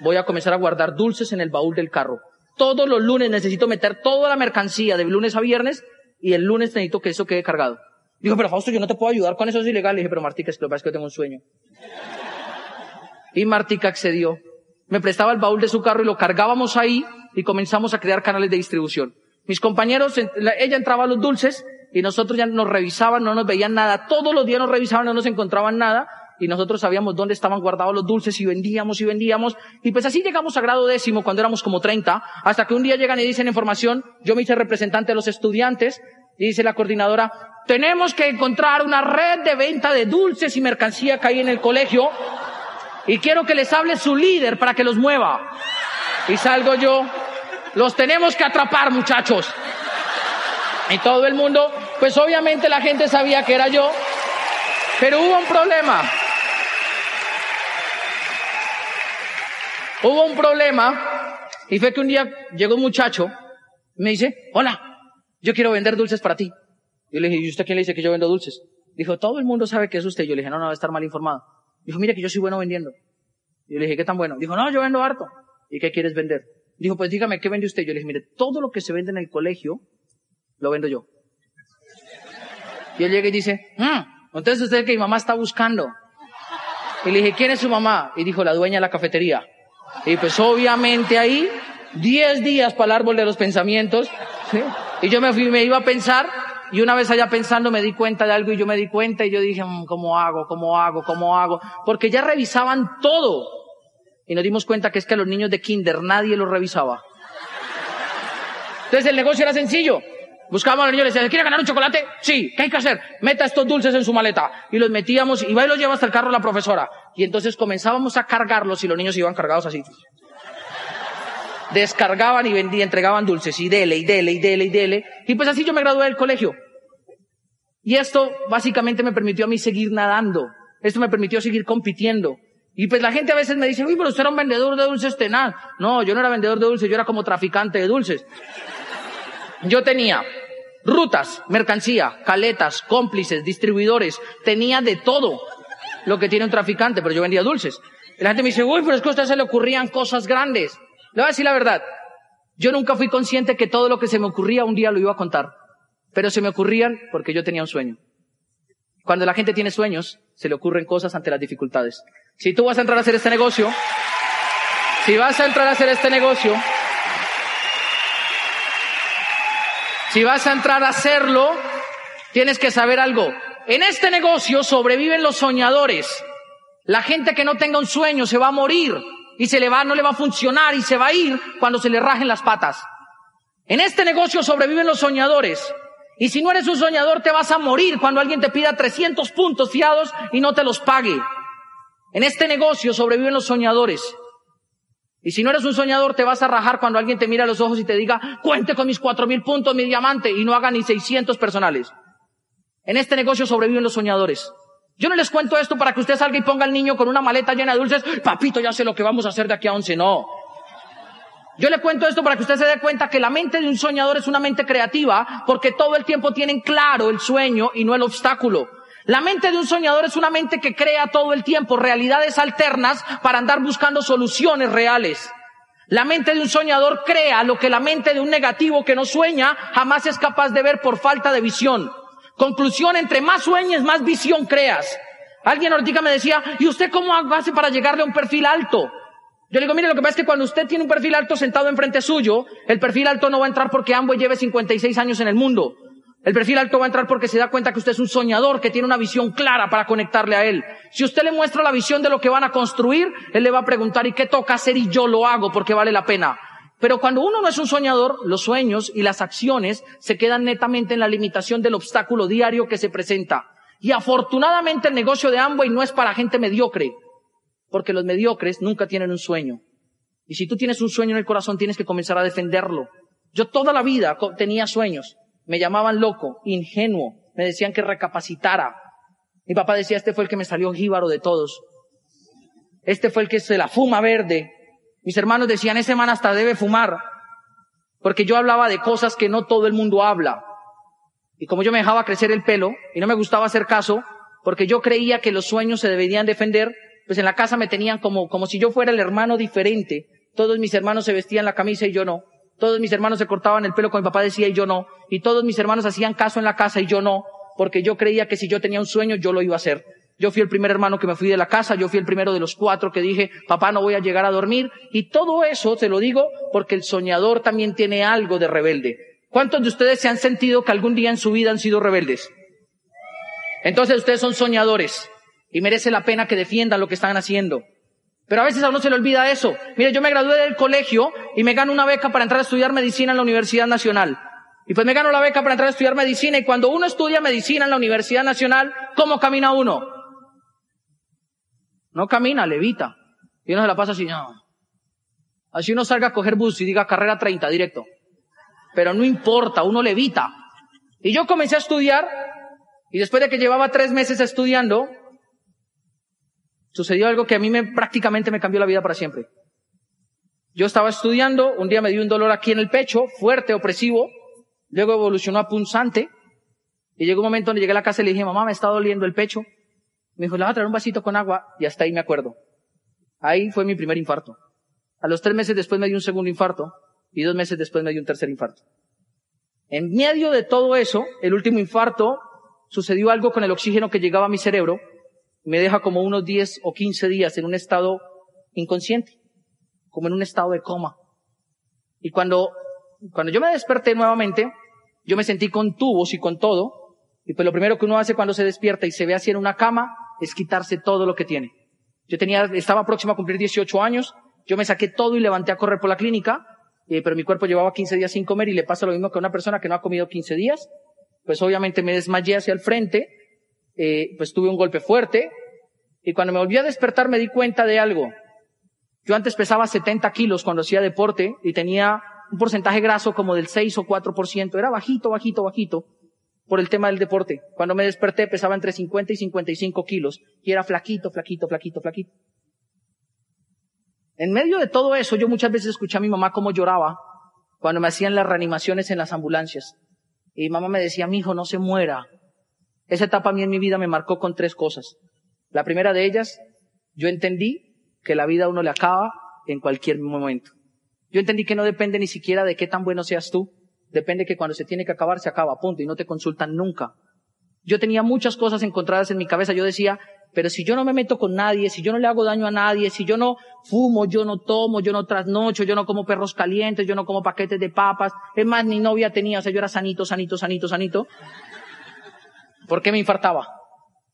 Voy a comenzar a guardar dulces en el baúl del carro. Todos los lunes necesito meter toda la mercancía de lunes a viernes y el lunes necesito que eso quede cargado. Dijo, pero Fausto, yo no te puedo ayudar con eso, es ilegal. Le dije, pero Martica, es que lo que pasa es que tengo un sueño. Y Martica accedió. Me prestaba el baúl de su carro y lo cargábamos ahí y comenzamos a crear canales de distribución. Mis compañeros, ella entraba a los dulces y nosotros ya nos revisaban, no nos veían nada. Todos los días nos revisaban, no nos encontraban nada y nosotros sabíamos dónde estaban guardados los dulces y vendíamos y vendíamos. Y pues así llegamos a grado décimo cuando éramos como 30, hasta que un día llegan y dicen información, yo me hice representante de los estudiantes, dice la coordinadora, tenemos que encontrar una red de venta de dulces y mercancía que hay en el colegio y quiero que les hable su líder para que los mueva. Y salgo yo, los tenemos que atrapar muchachos. Y todo el mundo, pues obviamente la gente sabía que era yo, pero hubo un problema. Hubo un problema y fue que un día llegó un muchacho, me dice, hola, yo quiero vender dulces para ti. Yo le dije, ¿y usted quién le dice que yo vendo dulces? Dijo, todo el mundo sabe que es usted. Yo le dije, no, no, va a estar mal informado. Dijo, mire que yo soy bueno vendiendo. Yo le dije, ¿qué tan bueno? Dijo, no, yo vendo harto. ¿Y qué quieres vender? Dijo, pues dígame, ¿qué vende usted? Yo le dije, mire, todo lo que se vende en el colegio, lo vendo yo. Y él llega y dice, mm, entonces usted que mi mamá está buscando. Y le dije, ¿quién es su mamá? Y dijo, la dueña de la cafetería. Y pues obviamente ahí, diez días para el árbol de los pensamientos, ¿sí? Y yo me fui, me iba a pensar, y una vez allá pensando me di cuenta de algo y yo me di cuenta y yo dije, mm, ¿cómo hago? ¿Cómo hago? ¿Cómo hago? Porque ya revisaban todo. Y nos dimos cuenta que es que a los niños de kinder nadie los revisaba. Entonces el negocio era sencillo. Buscábamos a los niños les decíamos, ¿quiere ganar un chocolate? Sí, ¿qué hay que hacer? Meta estos dulces en su maleta. Y los metíamos, y va y los lleva hasta el carro la profesora. Y entonces comenzábamos a cargarlos y los niños iban cargados así descargaban y vendían, entregaban dulces y dele y dele y dele y dele. Y pues así yo me gradué del colegio. Y esto básicamente me permitió a mí seguir nadando. Esto me permitió seguir compitiendo. Y pues la gente a veces me dice, uy, pero usted era un vendedor de dulces tenaz. No, yo no era vendedor de dulces, yo era como traficante de dulces. Yo tenía rutas, mercancía, caletas, cómplices, distribuidores, tenía de todo lo que tiene un traficante, pero yo vendía dulces. Y la gente me dice, uy, pero es que a usted se le ocurrían cosas grandes. Le voy a decir la verdad. Yo nunca fui consciente que todo lo que se me ocurría un día lo iba a contar. Pero se me ocurrían porque yo tenía un sueño. Cuando la gente tiene sueños, se le ocurren cosas ante las dificultades. Si tú vas a entrar a hacer este negocio, si vas a entrar a hacer este negocio, si vas a entrar a hacerlo, tienes que saber algo. En este negocio sobreviven los soñadores. La gente que no tenga un sueño se va a morir y se le va, no le va a funcionar y se va a ir cuando se le rajen las patas. En este negocio sobreviven los soñadores. Y si no eres un soñador, te vas a morir cuando alguien te pida 300 puntos fiados y no te los pague. En este negocio sobreviven los soñadores. Y si no eres un soñador, te vas a rajar cuando alguien te mira a los ojos y te diga, cuente con mis cuatro mil puntos, mi diamante, y no haga ni 600 personales. En este negocio sobreviven los soñadores. Yo no les cuento esto para que usted salga y ponga al niño con una maleta llena de dulces, papito, ya sé lo que vamos a hacer de aquí a once, no. Yo le cuento esto para que usted se dé cuenta que la mente de un soñador es una mente creativa porque todo el tiempo tienen claro el sueño y no el obstáculo. La mente de un soñador es una mente que crea todo el tiempo realidades alternas para andar buscando soluciones reales. La mente de un soñador crea lo que la mente de un negativo que no sueña jamás es capaz de ver por falta de visión. Conclusión, entre más sueñes, más visión creas. Alguien ahorita me decía, ¿y usted cómo hace para llegarle a un perfil alto? Yo le digo, mire, lo que pasa es que cuando usted tiene un perfil alto sentado enfrente suyo, el perfil alto no va a entrar porque ambos lleve 56 años en el mundo. El perfil alto va a entrar porque se da cuenta que usted es un soñador, que tiene una visión clara para conectarle a él. Si usted le muestra la visión de lo que van a construir, él le va a preguntar, ¿y qué toca hacer? Y yo lo hago porque vale la pena. Pero cuando uno no es un soñador, los sueños y las acciones se quedan netamente en la limitación del obstáculo diario que se presenta. Y afortunadamente el negocio de Amway no es para gente mediocre, porque los mediocres nunca tienen un sueño. Y si tú tienes un sueño en el corazón, tienes que comenzar a defenderlo. Yo toda la vida tenía sueños. Me llamaban loco, ingenuo. Me decían que recapacitara. Mi papá decía, este fue el que me salió jíbaro de todos. Este fue el que se la fuma verde. Mis hermanos decían, ese man hasta debe fumar. Porque yo hablaba de cosas que no todo el mundo habla. Y como yo me dejaba crecer el pelo y no me gustaba hacer caso, porque yo creía que los sueños se deberían defender, pues en la casa me tenían como, como si yo fuera el hermano diferente. Todos mis hermanos se vestían la camisa y yo no. Todos mis hermanos se cortaban el pelo como mi papá decía y yo no. Y todos mis hermanos hacían caso en la casa y yo no, porque yo creía que si yo tenía un sueño yo lo iba a hacer. Yo fui el primer hermano que me fui de la casa, yo fui el primero de los cuatro que dije, papá no voy a llegar a dormir. Y todo eso te lo digo porque el soñador también tiene algo de rebelde. ¿Cuántos de ustedes se han sentido que algún día en su vida han sido rebeldes? Entonces ustedes son soñadores y merece la pena que defiendan lo que están haciendo. Pero a veces a uno se le olvida eso. Mire, yo me gradué del colegio y me gano una beca para entrar a estudiar medicina en la Universidad Nacional. Y pues me gano la beca para entrar a estudiar medicina y cuando uno estudia medicina en la Universidad Nacional, ¿cómo camina uno? No camina, levita. Y uno se la pasa así, no. Así uno salga a coger bus y diga carrera 30 directo. Pero no importa, uno levita. Y yo comencé a estudiar y después de que llevaba tres meses estudiando, sucedió algo que a mí me, prácticamente me cambió la vida para siempre. Yo estaba estudiando, un día me dio un dolor aquí en el pecho, fuerte, opresivo, luego evolucionó a punzante, y llegó un momento donde llegué a la casa y le dije, mamá, me está doliendo el pecho. Me dijo, le voy a traer un vasito con agua, y hasta ahí me acuerdo. Ahí fue mi primer infarto. A los tres meses después me dio un segundo infarto, y dos meses después me dio un tercer infarto. En medio de todo eso, el último infarto, sucedió algo con el oxígeno que llegaba a mi cerebro, me deja como unos 10 o 15 días en un estado inconsciente, como en un estado de coma. Y cuando, cuando yo me desperté nuevamente, yo me sentí con tubos y con todo, y pues lo primero que uno hace cuando se despierta y se ve así en una cama es quitarse todo lo que tiene. Yo tenía, estaba próximo a cumplir 18 años, yo me saqué todo y levanté a correr por la clínica, eh, pero mi cuerpo llevaba 15 días sin comer y le pasa lo mismo que a una persona que no ha comido 15 días. Pues obviamente me desmayé hacia el frente, eh, pues tuve un golpe fuerte y cuando me volví a despertar me di cuenta de algo. Yo antes pesaba 70 kilos cuando hacía deporte y tenía un porcentaje graso como del 6 o 4%. Era bajito, bajito, bajito por el tema del deporte. Cuando me desperté pesaba entre 50 y 55 kilos y era flaquito, flaquito, flaquito, flaquito. En medio de todo eso, yo muchas veces escuché a mi mamá cómo lloraba cuando me hacían las reanimaciones en las ambulancias. Y mi mamá me decía, mi hijo, no se muera. Esa etapa a mí en mi vida me marcó con tres cosas. La primera de ellas, yo entendí que la vida a uno le acaba en cualquier momento. Yo entendí que no depende ni siquiera de qué tan bueno seas tú, depende que cuando se tiene que acabar, se acaba, punto, y no te consultan nunca. Yo tenía muchas cosas encontradas en mi cabeza, yo decía, pero si yo no me meto con nadie, si yo no le hago daño a nadie, si yo no fumo, yo no tomo, yo no trasnocho, yo no como perros calientes, yo no como paquetes de papas, es más, ni novia tenía, o sea, yo era sanito, sanito, sanito, sanito. ¿Por qué me infartaba?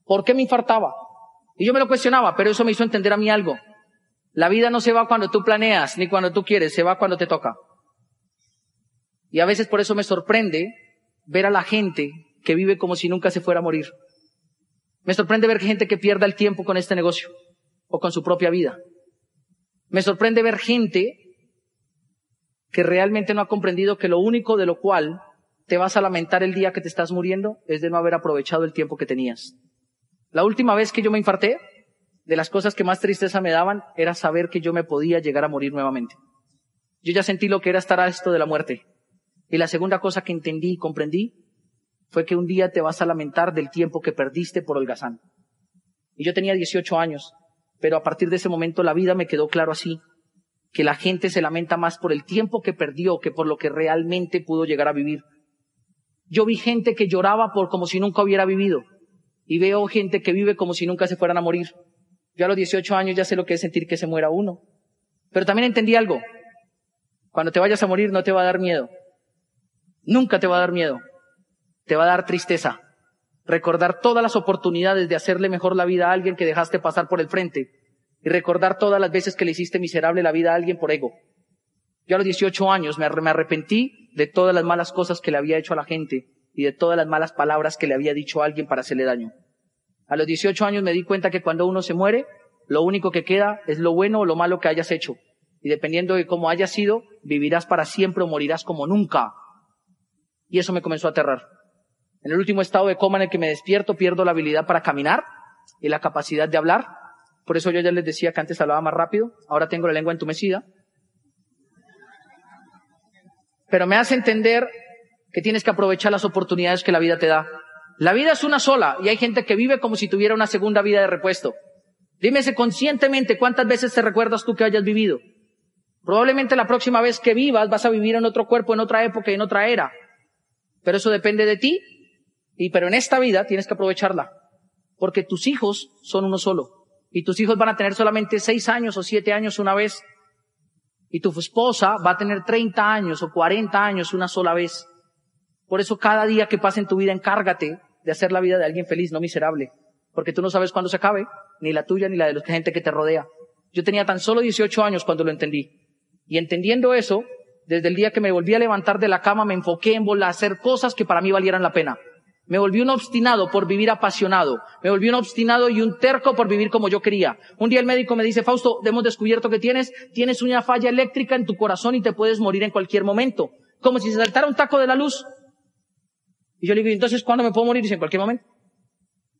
¿Por qué me infartaba? Y yo me lo cuestionaba, pero eso me hizo entender a mí algo. La vida no se va cuando tú planeas, ni cuando tú quieres, se va cuando te toca. Y a veces por eso me sorprende ver a la gente que vive como si nunca se fuera a morir. Me sorprende ver gente que pierda el tiempo con este negocio o con su propia vida. Me sorprende ver gente que realmente no ha comprendido que lo único de lo cual te vas a lamentar el día que te estás muriendo es de no haber aprovechado el tiempo que tenías. La última vez que yo me infarté, de las cosas que más tristeza me daban era saber que yo me podía llegar a morir nuevamente. Yo ya sentí lo que era estar a esto de la muerte. Y la segunda cosa que entendí y comprendí fue que un día te vas a lamentar del tiempo que perdiste por holgazán. Y yo tenía 18 años, pero a partir de ese momento la vida me quedó claro así, que la gente se lamenta más por el tiempo que perdió que por lo que realmente pudo llegar a vivir. Yo vi gente que lloraba por como si nunca hubiera vivido y veo gente que vive como si nunca se fueran a morir. Yo a los 18 años ya sé lo que es sentir que se muera uno. Pero también entendí algo. Cuando te vayas a morir no te va a dar miedo. Nunca te va a dar miedo te va a dar tristeza. Recordar todas las oportunidades de hacerle mejor la vida a alguien que dejaste pasar por el frente. Y recordar todas las veces que le hiciste miserable la vida a alguien por ego. Yo a los 18 años me arrepentí de todas las malas cosas que le había hecho a la gente y de todas las malas palabras que le había dicho a alguien para hacerle daño. A los 18 años me di cuenta que cuando uno se muere, lo único que queda es lo bueno o lo malo que hayas hecho. Y dependiendo de cómo hayas sido, vivirás para siempre o morirás como nunca. Y eso me comenzó a aterrar. En el último estado de coma en el que me despierto pierdo la habilidad para caminar y la capacidad de hablar. Por eso yo ya les decía que antes hablaba más rápido, ahora tengo la lengua entumecida. Pero me hace entender que tienes que aprovechar las oportunidades que la vida te da. La vida es una sola y hay gente que vive como si tuviera una segunda vida de repuesto. Dímese conscientemente cuántas veces te recuerdas tú que hayas vivido. Probablemente la próxima vez que vivas vas a vivir en otro cuerpo, en otra época y en otra era. Pero eso depende de ti y pero en esta vida tienes que aprovecharla. Porque tus hijos son uno solo. Y tus hijos van a tener solamente seis años o siete años una vez. Y tu esposa va a tener 30 años o 40 años una sola vez. Por eso cada día que pase en tu vida encárgate de hacer la vida de alguien feliz, no miserable. Porque tú no sabes cuándo se acabe, ni la tuya ni la de la gente que te rodea. Yo tenía tan solo 18 años cuando lo entendí. Y entendiendo eso, desde el día que me volví a levantar de la cama, me enfoqué en volver a hacer cosas que para mí valieran la pena. Me volví un obstinado por vivir apasionado. Me volví un obstinado y un terco por vivir como yo quería. Un día el médico me dice, Fausto, hemos descubierto que tienes, tienes una falla eléctrica en tu corazón y te puedes morir en cualquier momento. Como si se saltara un taco de la luz. Y yo le digo, entonces, ¿cuándo me puedo morir? Dice, en cualquier momento.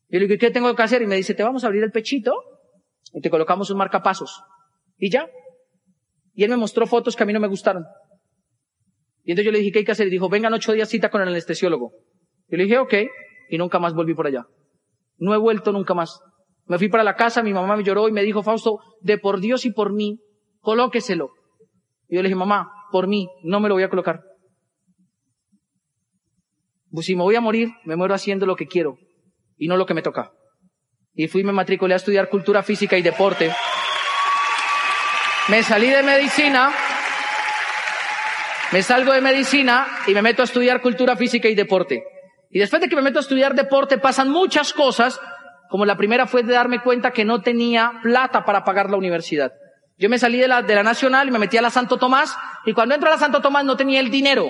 Y yo le digo, ¿qué tengo que hacer? Y me dice, te vamos a abrir el pechito y te colocamos un marcapasos. Y ya. Y él me mostró fotos que a mí no me gustaron. Y entonces yo le dije, ¿qué hay que hacer? Y dijo, vengan ocho días cita con el anestesiólogo. Y le dije, ok, y nunca más volví por allá. No he vuelto nunca más. Me fui para la casa, mi mamá me lloró y me dijo, Fausto, de por Dios y por mí, colóqueselo. Y yo le dije, mamá, por mí, no me lo voy a colocar. Pues si me voy a morir, me muero haciendo lo que quiero y no lo que me toca. Y fui, me matriculé a estudiar cultura física y deporte. Me salí de medicina, me salgo de medicina y me meto a estudiar cultura física y deporte. Y después de que me meto a estudiar deporte pasan muchas cosas, como la primera fue de darme cuenta que no tenía plata para pagar la universidad. Yo me salí de la, de la Nacional y me metí a la Santo Tomás y cuando entro a la Santo Tomás no tenía el dinero.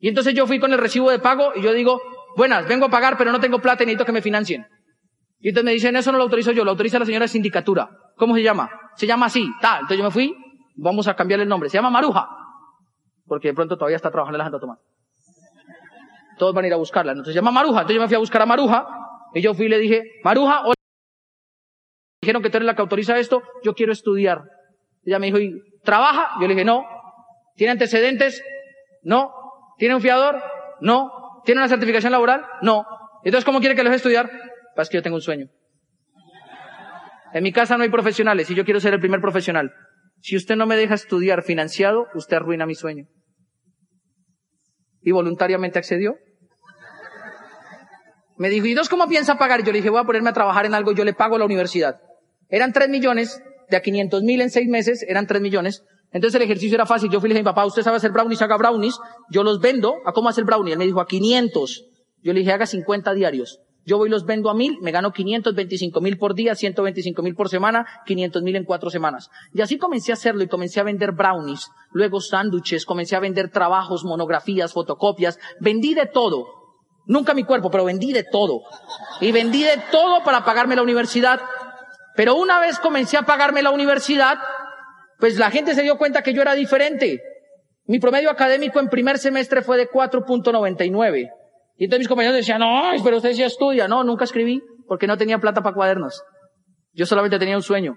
Y entonces yo fui con el recibo de pago y yo digo, buenas, vengo a pagar pero no tengo plata y necesito que me financien. Y entonces me dicen, eso no lo autorizo yo, lo autoriza la señora sindicatura. ¿Cómo se llama? Se llama así, tal. Entonces yo me fui, vamos a cambiarle el nombre. Se llama Maruja. Porque de pronto todavía está trabajando en la Santo Tomás todos van a ir a buscarla. Entonces llama Maruja. Entonces yo me fui a buscar a Maruja y yo fui y le dije, Maruja, hoy dijeron que tú eres la que autoriza esto, yo quiero estudiar. Ella me dijo, ¿y trabaja? Yo le dije, no. ¿Tiene antecedentes? No. ¿Tiene un fiador? No. ¿Tiene una certificación laboral? No. Entonces, ¿cómo quiere que lo deje estudiar? Pues que yo tengo un sueño. En mi casa no hay profesionales y yo quiero ser el primer profesional. Si usted no me deja estudiar financiado, usted arruina mi sueño y voluntariamente accedió. Me dijo, ¿y dos cómo piensa pagar? Y yo le dije, voy a ponerme a trabajar en algo, yo le pago a la universidad. Eran tres millones, de a 500 mil en seis meses, eran tres millones. Entonces el ejercicio era fácil. Yo fui y le dije, papá, usted sabe hacer brownies, haga brownies. Yo los vendo. ¿A cómo hacer brownies? Él me dijo, a 500. Yo le dije, haga 50 diarios. Yo voy los vendo a mil, me gano 525 mil por día, 125 mil por semana, 500 mil en cuatro semanas. Y así comencé a hacerlo y comencé a vender brownies, luego sándwiches, comencé a vender trabajos, monografías, fotocopias, vendí de todo. Nunca mi cuerpo, pero vendí de todo. Y vendí de todo para pagarme la universidad. Pero una vez comencé a pagarme la universidad, pues la gente se dio cuenta que yo era diferente. Mi promedio académico en primer semestre fue de 4.99. Y entonces mis compañeros decían, no, pero usted ya estudia. No, nunca escribí porque no tenía plata para cuadernos. Yo solamente tenía un sueño.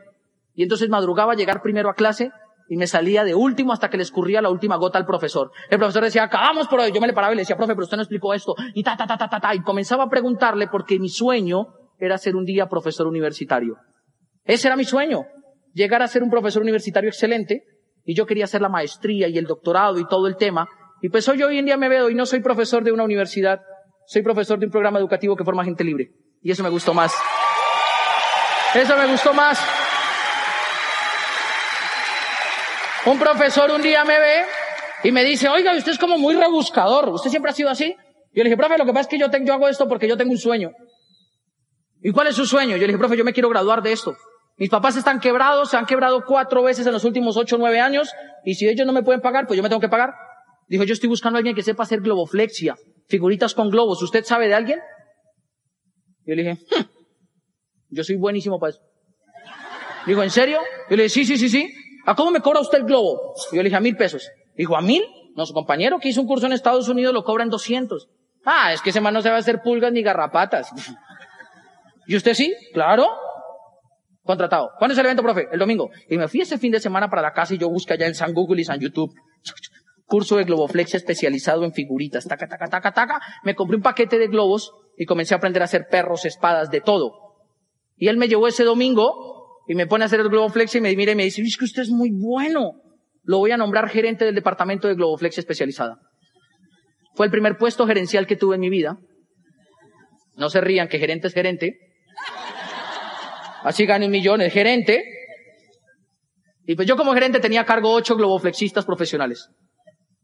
Y entonces madrugaba a llegar primero a clase y me salía de último hasta que le escurría la última gota al profesor. El profesor decía, acabamos por hoy. Yo me le paraba y le decía, profe, pero usted no explicó esto. Y ta, ta, ta, ta, ta, ta. Y comenzaba a preguntarle porque mi sueño era ser un día profesor universitario. Ese era mi sueño. Llegar a ser un profesor universitario excelente. Y yo quería hacer la maestría y el doctorado y todo el tema. Y pues hoy, hoy en día me veo y no soy profesor de una universidad, soy profesor de un programa educativo que forma gente libre. Y eso me gustó más. Eso me gustó más. Un profesor un día me ve y me dice, oiga, usted es como muy rebuscador, ¿usted siempre ha sido así? Yo le dije, profe, lo que pasa es que yo, yo hago esto porque yo tengo un sueño. ¿Y cuál es su sueño? Yo le dije, profe, yo me quiero graduar de esto. Mis papás están quebrados, se han quebrado cuatro veces en los últimos ocho o nueve años, y si ellos no me pueden pagar, pues yo me tengo que pagar. Dijo, yo estoy buscando a alguien que sepa hacer globoflexia, figuritas con globos. ¿Usted sabe de alguien? Yo le dije, hm, yo soy buenísimo para eso. Dijo, ¿en serio? Yo le dije, sí, sí, sí, sí. ¿A cómo me cobra usted el globo? Yo le dije, a mil pesos. Dijo, ¿a mil? Nuestro compañero que hizo un curso en Estados Unidos lo cobra en 200. Ah, es que ese man no se va a hacer pulgas ni garrapatas. ¿Y usted sí? Claro. Contratado. ¿Cuándo es el evento, profe? El domingo. Y me fui ese fin de semana para la casa y yo busqué allá en San Google y San YouTube curso de globoflexia especializado en figuritas, taca, taca, taca, taca. Me compré un paquete de globos y comencé a aprender a hacer perros, espadas, de todo. Y él me llevó ese domingo y me pone a hacer el globoflexia y me mira y me dice, es que usted es muy bueno. Lo voy a nombrar gerente del departamento de globoflexia especializada. Fue el primer puesto gerencial que tuve en mi vida. No se rían que gerente es gerente. Así gané el gerente. Y pues yo como gerente tenía a cargo ocho globoflexistas profesionales.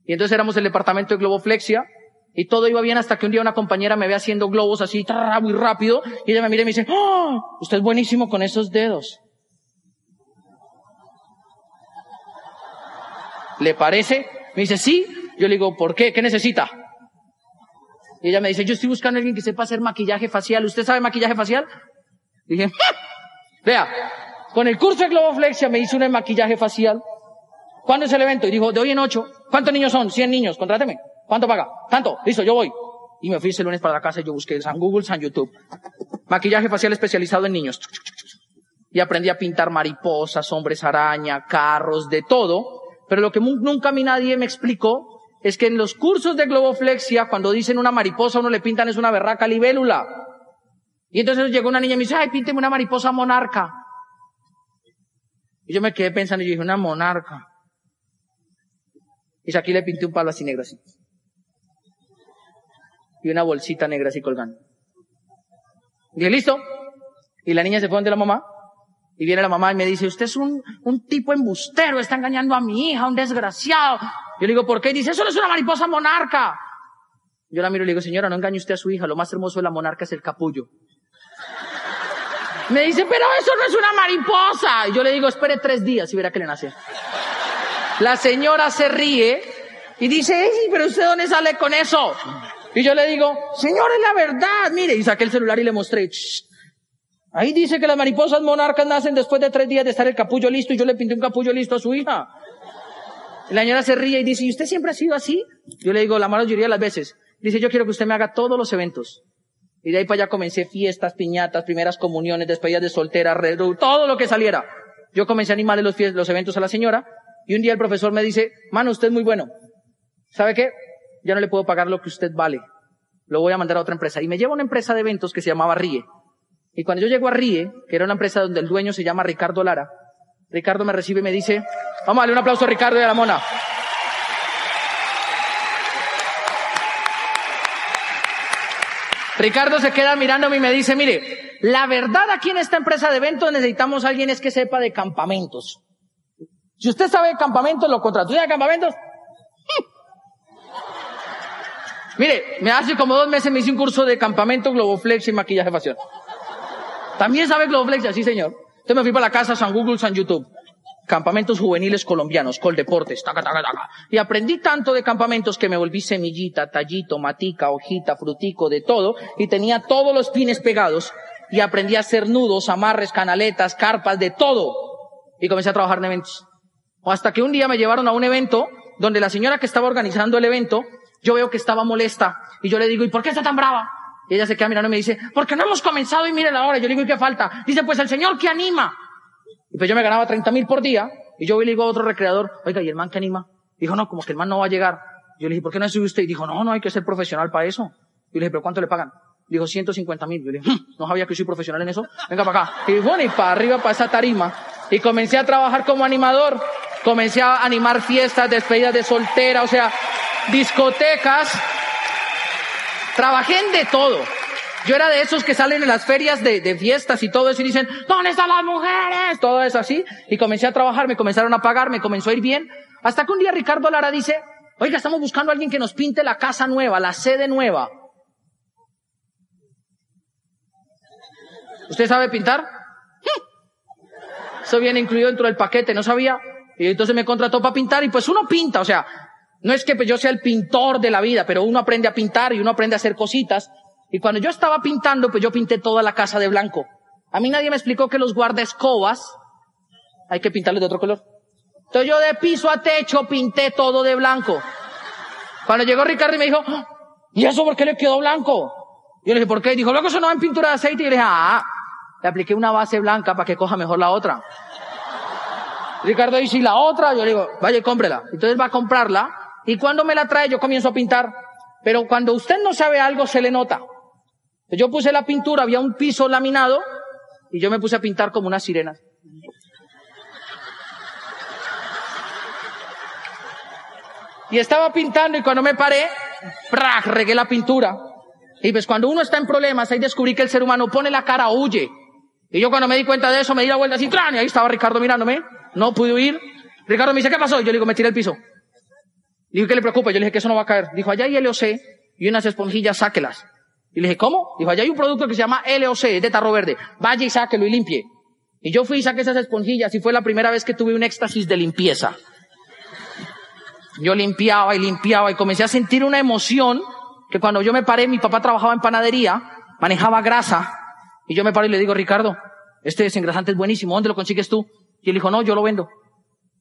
Y entonces éramos el departamento de globoflexia y todo iba bien hasta que un día una compañera me ve haciendo globos así muy rápido y ella me mira y me dice, ¡Oh! Usted es buenísimo con esos dedos. ¿Le parece? Me dice, sí. Yo le digo, ¿por qué? ¿Qué necesita? Y ella me dice, yo estoy buscando a alguien que sepa hacer maquillaje facial. ¿Usted sabe maquillaje facial? dije, vea, con el curso de globoflexia me hizo un maquillaje facial ¿Cuándo es el evento? Y dijo, de hoy en ocho. ¿Cuántos niños son? 100 niños, contráteme. ¿Cuánto paga? Tanto. Listo, yo voy. Y me fui ese lunes para la casa y yo busqué San Google, San YouTube. Maquillaje facial especializado en niños. Y aprendí a pintar mariposas, hombres araña, carros, de todo. Pero lo que nunca a mí nadie me explicó es que en los cursos de globoflexia, cuando dicen una mariposa, uno le pintan es una berraca libélula. Y entonces llegó una niña y me dice, ay, pínteme una mariposa monarca. Y yo me quedé pensando y yo dije, una monarca. Y aquí le pinté un palo así negro así. Y una bolsita negra así colgando. Y listo. Y la niña se fue donde la mamá. Y viene la mamá y me dice, usted es un, un tipo embustero, está engañando a mi hija, un desgraciado. Yo le digo, ¿por qué? Y dice, eso no es una mariposa monarca. Yo la miro y le digo, señora, no engañe usted a su hija, lo más hermoso de la monarca es el capullo. Me dice, pero eso no es una mariposa. Y yo le digo, espere tres días y verá que le nace. La señora se ríe y dice, pero usted dónde sale con eso? Y yo le digo, señor, es la verdad, mire, y saqué el celular y le mostré. Ahí dice que las mariposas monarcas nacen después de tres días de estar el capullo listo y yo le pinté un capullo listo a su hija. la señora se ríe y dice, ¿y usted siempre ha sido así? Yo le digo, la mayoría de las veces. Dice, yo quiero que usted me haga todos los eventos. Y de ahí para allá comencé fiestas, piñatas, primeras comuniones, despedidas de soltera, todo lo que saliera. Yo comencé a animarle los, los eventos a la señora y un día el profesor me dice, mano, usted es muy bueno. ¿Sabe qué? Ya no le puedo pagar lo que usted vale. Lo voy a mandar a otra empresa. Y me lleva a una empresa de eventos que se llamaba RIE. Y cuando yo llego a RIE, que era una empresa donde el dueño se llama Ricardo Lara, Ricardo me recibe y me dice, vamos a darle un aplauso a Ricardo y a la mona. Ricardo se queda mirándome y me dice, mire, la verdad aquí en esta empresa de eventos necesitamos a alguien es que sepa de campamentos. Si usted sabe campamentos, lo contrató. de campamentos? Mire, me hace como dos meses me hice un curso de campamento Globoflex y maquillaje facial. También sabe Globoflex, sí señor. Entonces me fui para la casa, San Google, San YouTube. Campamentos juveniles colombianos, Coldeportes, taca, taca, taca. Y aprendí tanto de campamentos que me volví semillita, tallito, matica, hojita, frutico, de todo. Y tenía todos los pines pegados. Y aprendí a hacer nudos, amarres, canaletas, carpas, de todo. Y comencé a trabajar en eventos. Hasta que un día me llevaron a un evento donde la señora que estaba organizando el evento yo veo que estaba molesta y yo le digo, ¿y por qué está tan brava? Y ella se queda mirando y me dice, porque no hemos comenzado y mire la hora. Yo le digo, ¿y qué falta? Dice, pues el Señor que anima. Y pues yo me ganaba 30 mil por día y yo le digo a otro recreador, oiga, ¿y el man que anima? Dijo, no, como que el man no va a llegar. Yo le dije, ¿por qué no sube usted? Y dijo, no, no hay que ser profesional para eso. Y le dije, ¿pero cuánto le pagan? Dijo, 150 mil. Yo le dije, hm, no sabía que soy profesional en eso. Venga para acá. Y bueno, y para arriba, para esa tarima. Y comencé a trabajar como animador. Comencé a animar fiestas, despedidas de soltera, o sea, discotecas. Trabajé en de todo. Yo era de esos que salen en las ferias de, de, fiestas y todo eso y dicen, ¿dónde están las mujeres? Todo eso así. Y comencé a trabajar, me comenzaron a pagar, me comenzó a ir bien. Hasta que un día Ricardo Lara dice, oiga, estamos buscando a alguien que nos pinte la casa nueva, la sede nueva. ¿Usted sabe pintar? Eso viene incluido dentro del paquete, no sabía. Y entonces me contrató para pintar y pues uno pinta, o sea, no es que pues, yo sea el pintor de la vida, pero uno aprende a pintar y uno aprende a hacer cositas. Y cuando yo estaba pintando, pues yo pinté toda la casa de blanco. A mí nadie me explicó que los guardaescobas hay que pintarlos de otro color. Entonces yo de piso a techo pinté todo de blanco. Cuando llegó Ricardo y me dijo, ¡Ah! ¿y eso por qué le quedó blanco? Yo le dije, ¿por qué? dijo, luego eso no va en pintura de aceite. Y le dije, ah, le apliqué una base blanca para que coja mejor la otra. Ricardo dice, ¿y la otra? Yo le digo, vaya, cómprela. Entonces va a comprarla y cuando me la trae yo comienzo a pintar. Pero cuando usted no sabe algo se le nota. Yo puse la pintura, había un piso laminado y yo me puse a pintar como una sirena. Y estaba pintando y cuando me paré, ¡prac! regué la pintura. Y pues cuando uno está en problemas, ahí descubrí que el ser humano pone la cara, huye. Y yo cuando me di cuenta de eso, me di la vuelta así, y ahí estaba Ricardo mirándome. No pude huir. Ricardo me dice, ¿qué pasó? Yo le digo, me tiré el piso. Le dije, ¿qué le preocupa? Yo le dije que eso no va a caer. Dijo, allá hay LOC y unas esponjillas, sáquelas. Y le dije, ¿cómo? Dijo, allá hay un producto que se llama LOC, es de tarro verde. Vaya y sáquelo y limpie. Y yo fui y saqué esas esponjillas y fue la primera vez que tuve un éxtasis de limpieza. Yo limpiaba y limpiaba y comencé a sentir una emoción que cuando yo me paré, mi papá trabajaba en panadería, manejaba grasa, y yo me paro y le digo, Ricardo, este desengrasante es buenísimo, ¿dónde lo consigues tú? Y él dijo, no, yo lo vendo.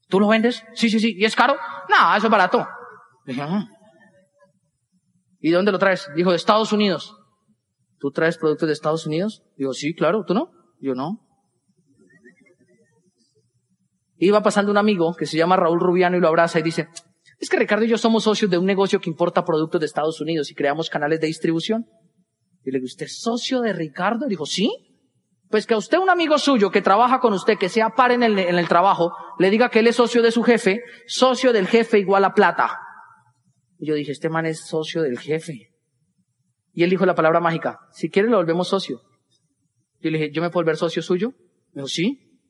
¿Tú lo vendes? Sí, sí, sí. ¿Y es caro? No, eso es barato. Dije, ah". ¿y de dónde lo traes? Dijo, de Estados Unidos. ¿Tú traes productos de Estados Unidos? Digo, sí, claro, ¿tú no? Yo no. Iba pasando un amigo que se llama Raúl Rubiano y lo abraza y dice, es que Ricardo y yo somos socios de un negocio que importa productos de Estados Unidos y creamos canales de distribución. Y le digo, ¿usted es socio de Ricardo? Dijo, sí. Pues que a usted un amigo suyo que trabaja con usted, que sea par en el, trabajo, le diga que él es socio de su jefe, socio del jefe igual a plata. Y yo dije, este man es socio del jefe. Y él dijo la palabra mágica, si quiere lo volvemos socio. Yo le dije, ¿yo me puedo volver socio suyo? Me dijo, sí.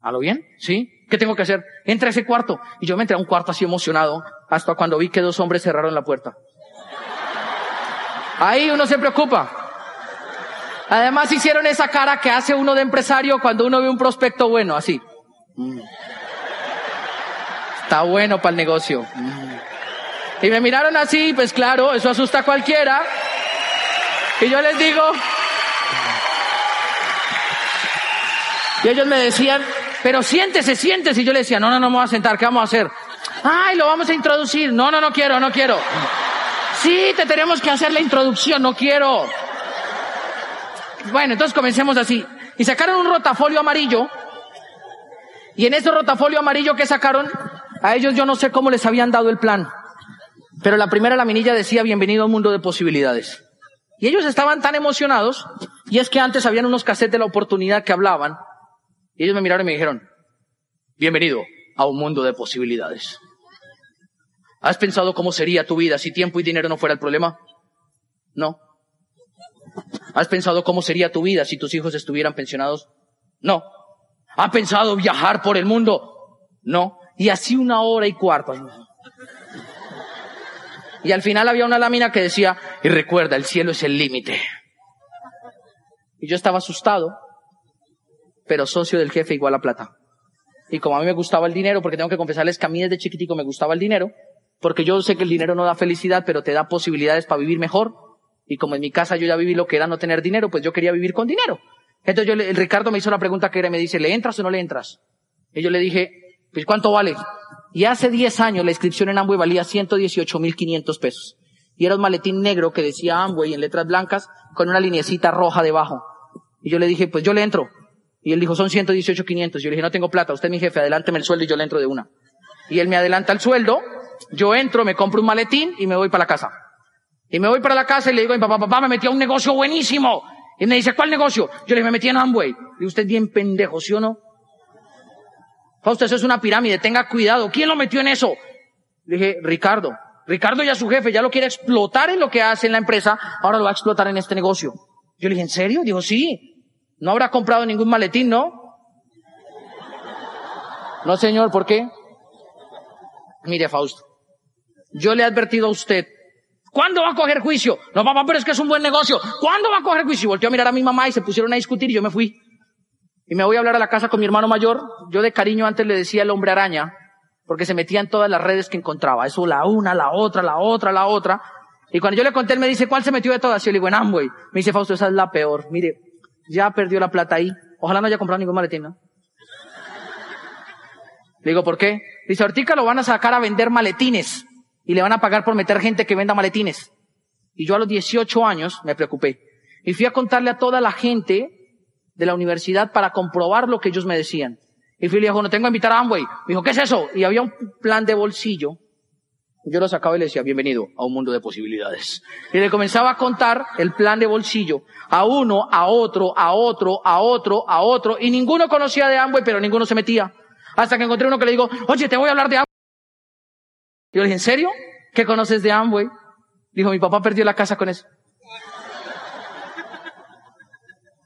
¿A lo bien? Sí. ¿Qué tengo que hacer? Entra a ese cuarto. Y yo me entré a un cuarto así emocionado, hasta cuando vi que dos hombres cerraron la puerta. Ahí uno se preocupa. Además hicieron esa cara que hace uno de empresario cuando uno ve un prospecto bueno, así. Mm. Está bueno para el negocio. Y me miraron así, pues claro, eso asusta a cualquiera. Y yo les digo, y ellos me decían, pero siéntese, siéntese. Y yo les decía, no, no, no me voy a sentar, ¿qué vamos a hacer? Ay, lo vamos a introducir. No, no, no quiero, no quiero. Sí, te tenemos que hacer la introducción, no quiero. Bueno, entonces comencemos así. Y sacaron un rotafolio amarillo. Y en ese rotafolio amarillo que sacaron, a ellos yo no sé cómo les habían dado el plan. Pero la primera laminilla decía bienvenido a un mundo de posibilidades. Y ellos estaban tan emocionados, y es que antes habían unos cassettes de la oportunidad que hablaban, y ellos me miraron y me dijeron, bienvenido a un mundo de posibilidades. ¿Has pensado cómo sería tu vida si tiempo y dinero no fuera el problema? No. ¿Has pensado cómo sería tu vida si tus hijos estuvieran pensionados? No. ¿Ha pensado viajar por el mundo? No. Y así una hora y cuarto. Y al final había una lámina que decía, y recuerda, el cielo es el límite. Y yo estaba asustado, pero socio del jefe igual a plata. Y como a mí me gustaba el dinero, porque tengo que confesarles que a mí desde chiquitico me gustaba el dinero, porque yo sé que el dinero no da felicidad, pero te da posibilidades para vivir mejor. Y como en mi casa yo ya viví lo que era no tener dinero, pues yo quería vivir con dinero. Entonces yo, el Ricardo me hizo la pregunta que era, me dice, ¿le entras o no le entras? Y yo le dije, pues ¿cuánto vale? Y hace 10 años la inscripción en Amway valía 118.500 pesos. Y era un maletín negro que decía Amway en letras blancas con una linecita roja debajo. Y yo le dije, pues yo le entro. Y él dijo, son 118.500. Yo le dije, no tengo plata, usted es mi jefe, adelánteme el sueldo y yo le entro de una. Y él me adelanta el sueldo, yo entro, me compro un maletín y me voy para la casa. Y me voy para la casa y le digo a mi papá, papá, me metí a un negocio buenísimo. Y me dice, ¿cuál negocio? Yo le dije, me metí en Amway. Y usted es bien pendejo, ¿sí o no? Fausto, eso es una pirámide, tenga cuidado. ¿Quién lo metió en eso? Le dije, Ricardo. Ricardo ya su jefe, ya lo quiere explotar en lo que hace en la empresa, ahora lo va a explotar en este negocio. Yo le dije, ¿en serio? Dijo, sí. No habrá comprado ningún maletín, ¿no? No, señor, ¿por qué? Mire, Fausto, yo le he advertido a usted, ¿cuándo va a coger juicio? No, papá, pero es que es un buen negocio. ¿Cuándo va a coger juicio? Y volteó a mirar a mi mamá y se pusieron a discutir y yo me fui. Y me voy a hablar a la casa con mi hermano mayor. Yo de cariño antes le decía el hombre araña, porque se metía en todas las redes que encontraba. Eso la una, la otra, la otra, la otra. Y cuando yo le conté, él me dice, ¿cuál se metió de todas? Y yo le digo, en Amway. Me dice, Fausto, esa es la peor. Mire, ya perdió la plata ahí. Ojalá no haya comprado ningún maletín. Le digo, ¿por qué? Dice, ahorita lo van a sacar a vender maletines. Y le van a pagar por meter gente que venda maletines. Y yo a los 18 años me preocupé. Y fui a contarle a toda la gente de la universidad para comprobar lo que ellos me decían. Y fui y le dijo, no tengo que invitar a Amway. Me dijo, ¿qué es eso? Y había un plan de bolsillo. Yo lo sacaba y le decía, bienvenido a un mundo de posibilidades. Y le comenzaba a contar el plan de bolsillo a uno, a otro, a otro, a otro, a otro. Y ninguno conocía de Amway, pero ninguno se metía. Hasta que encontré uno que le digo, oye, te voy a hablar de Amway. Yo le dije, ¿en serio? ¿Qué conoces de Amway? Dijo, mi papá perdió la casa con eso.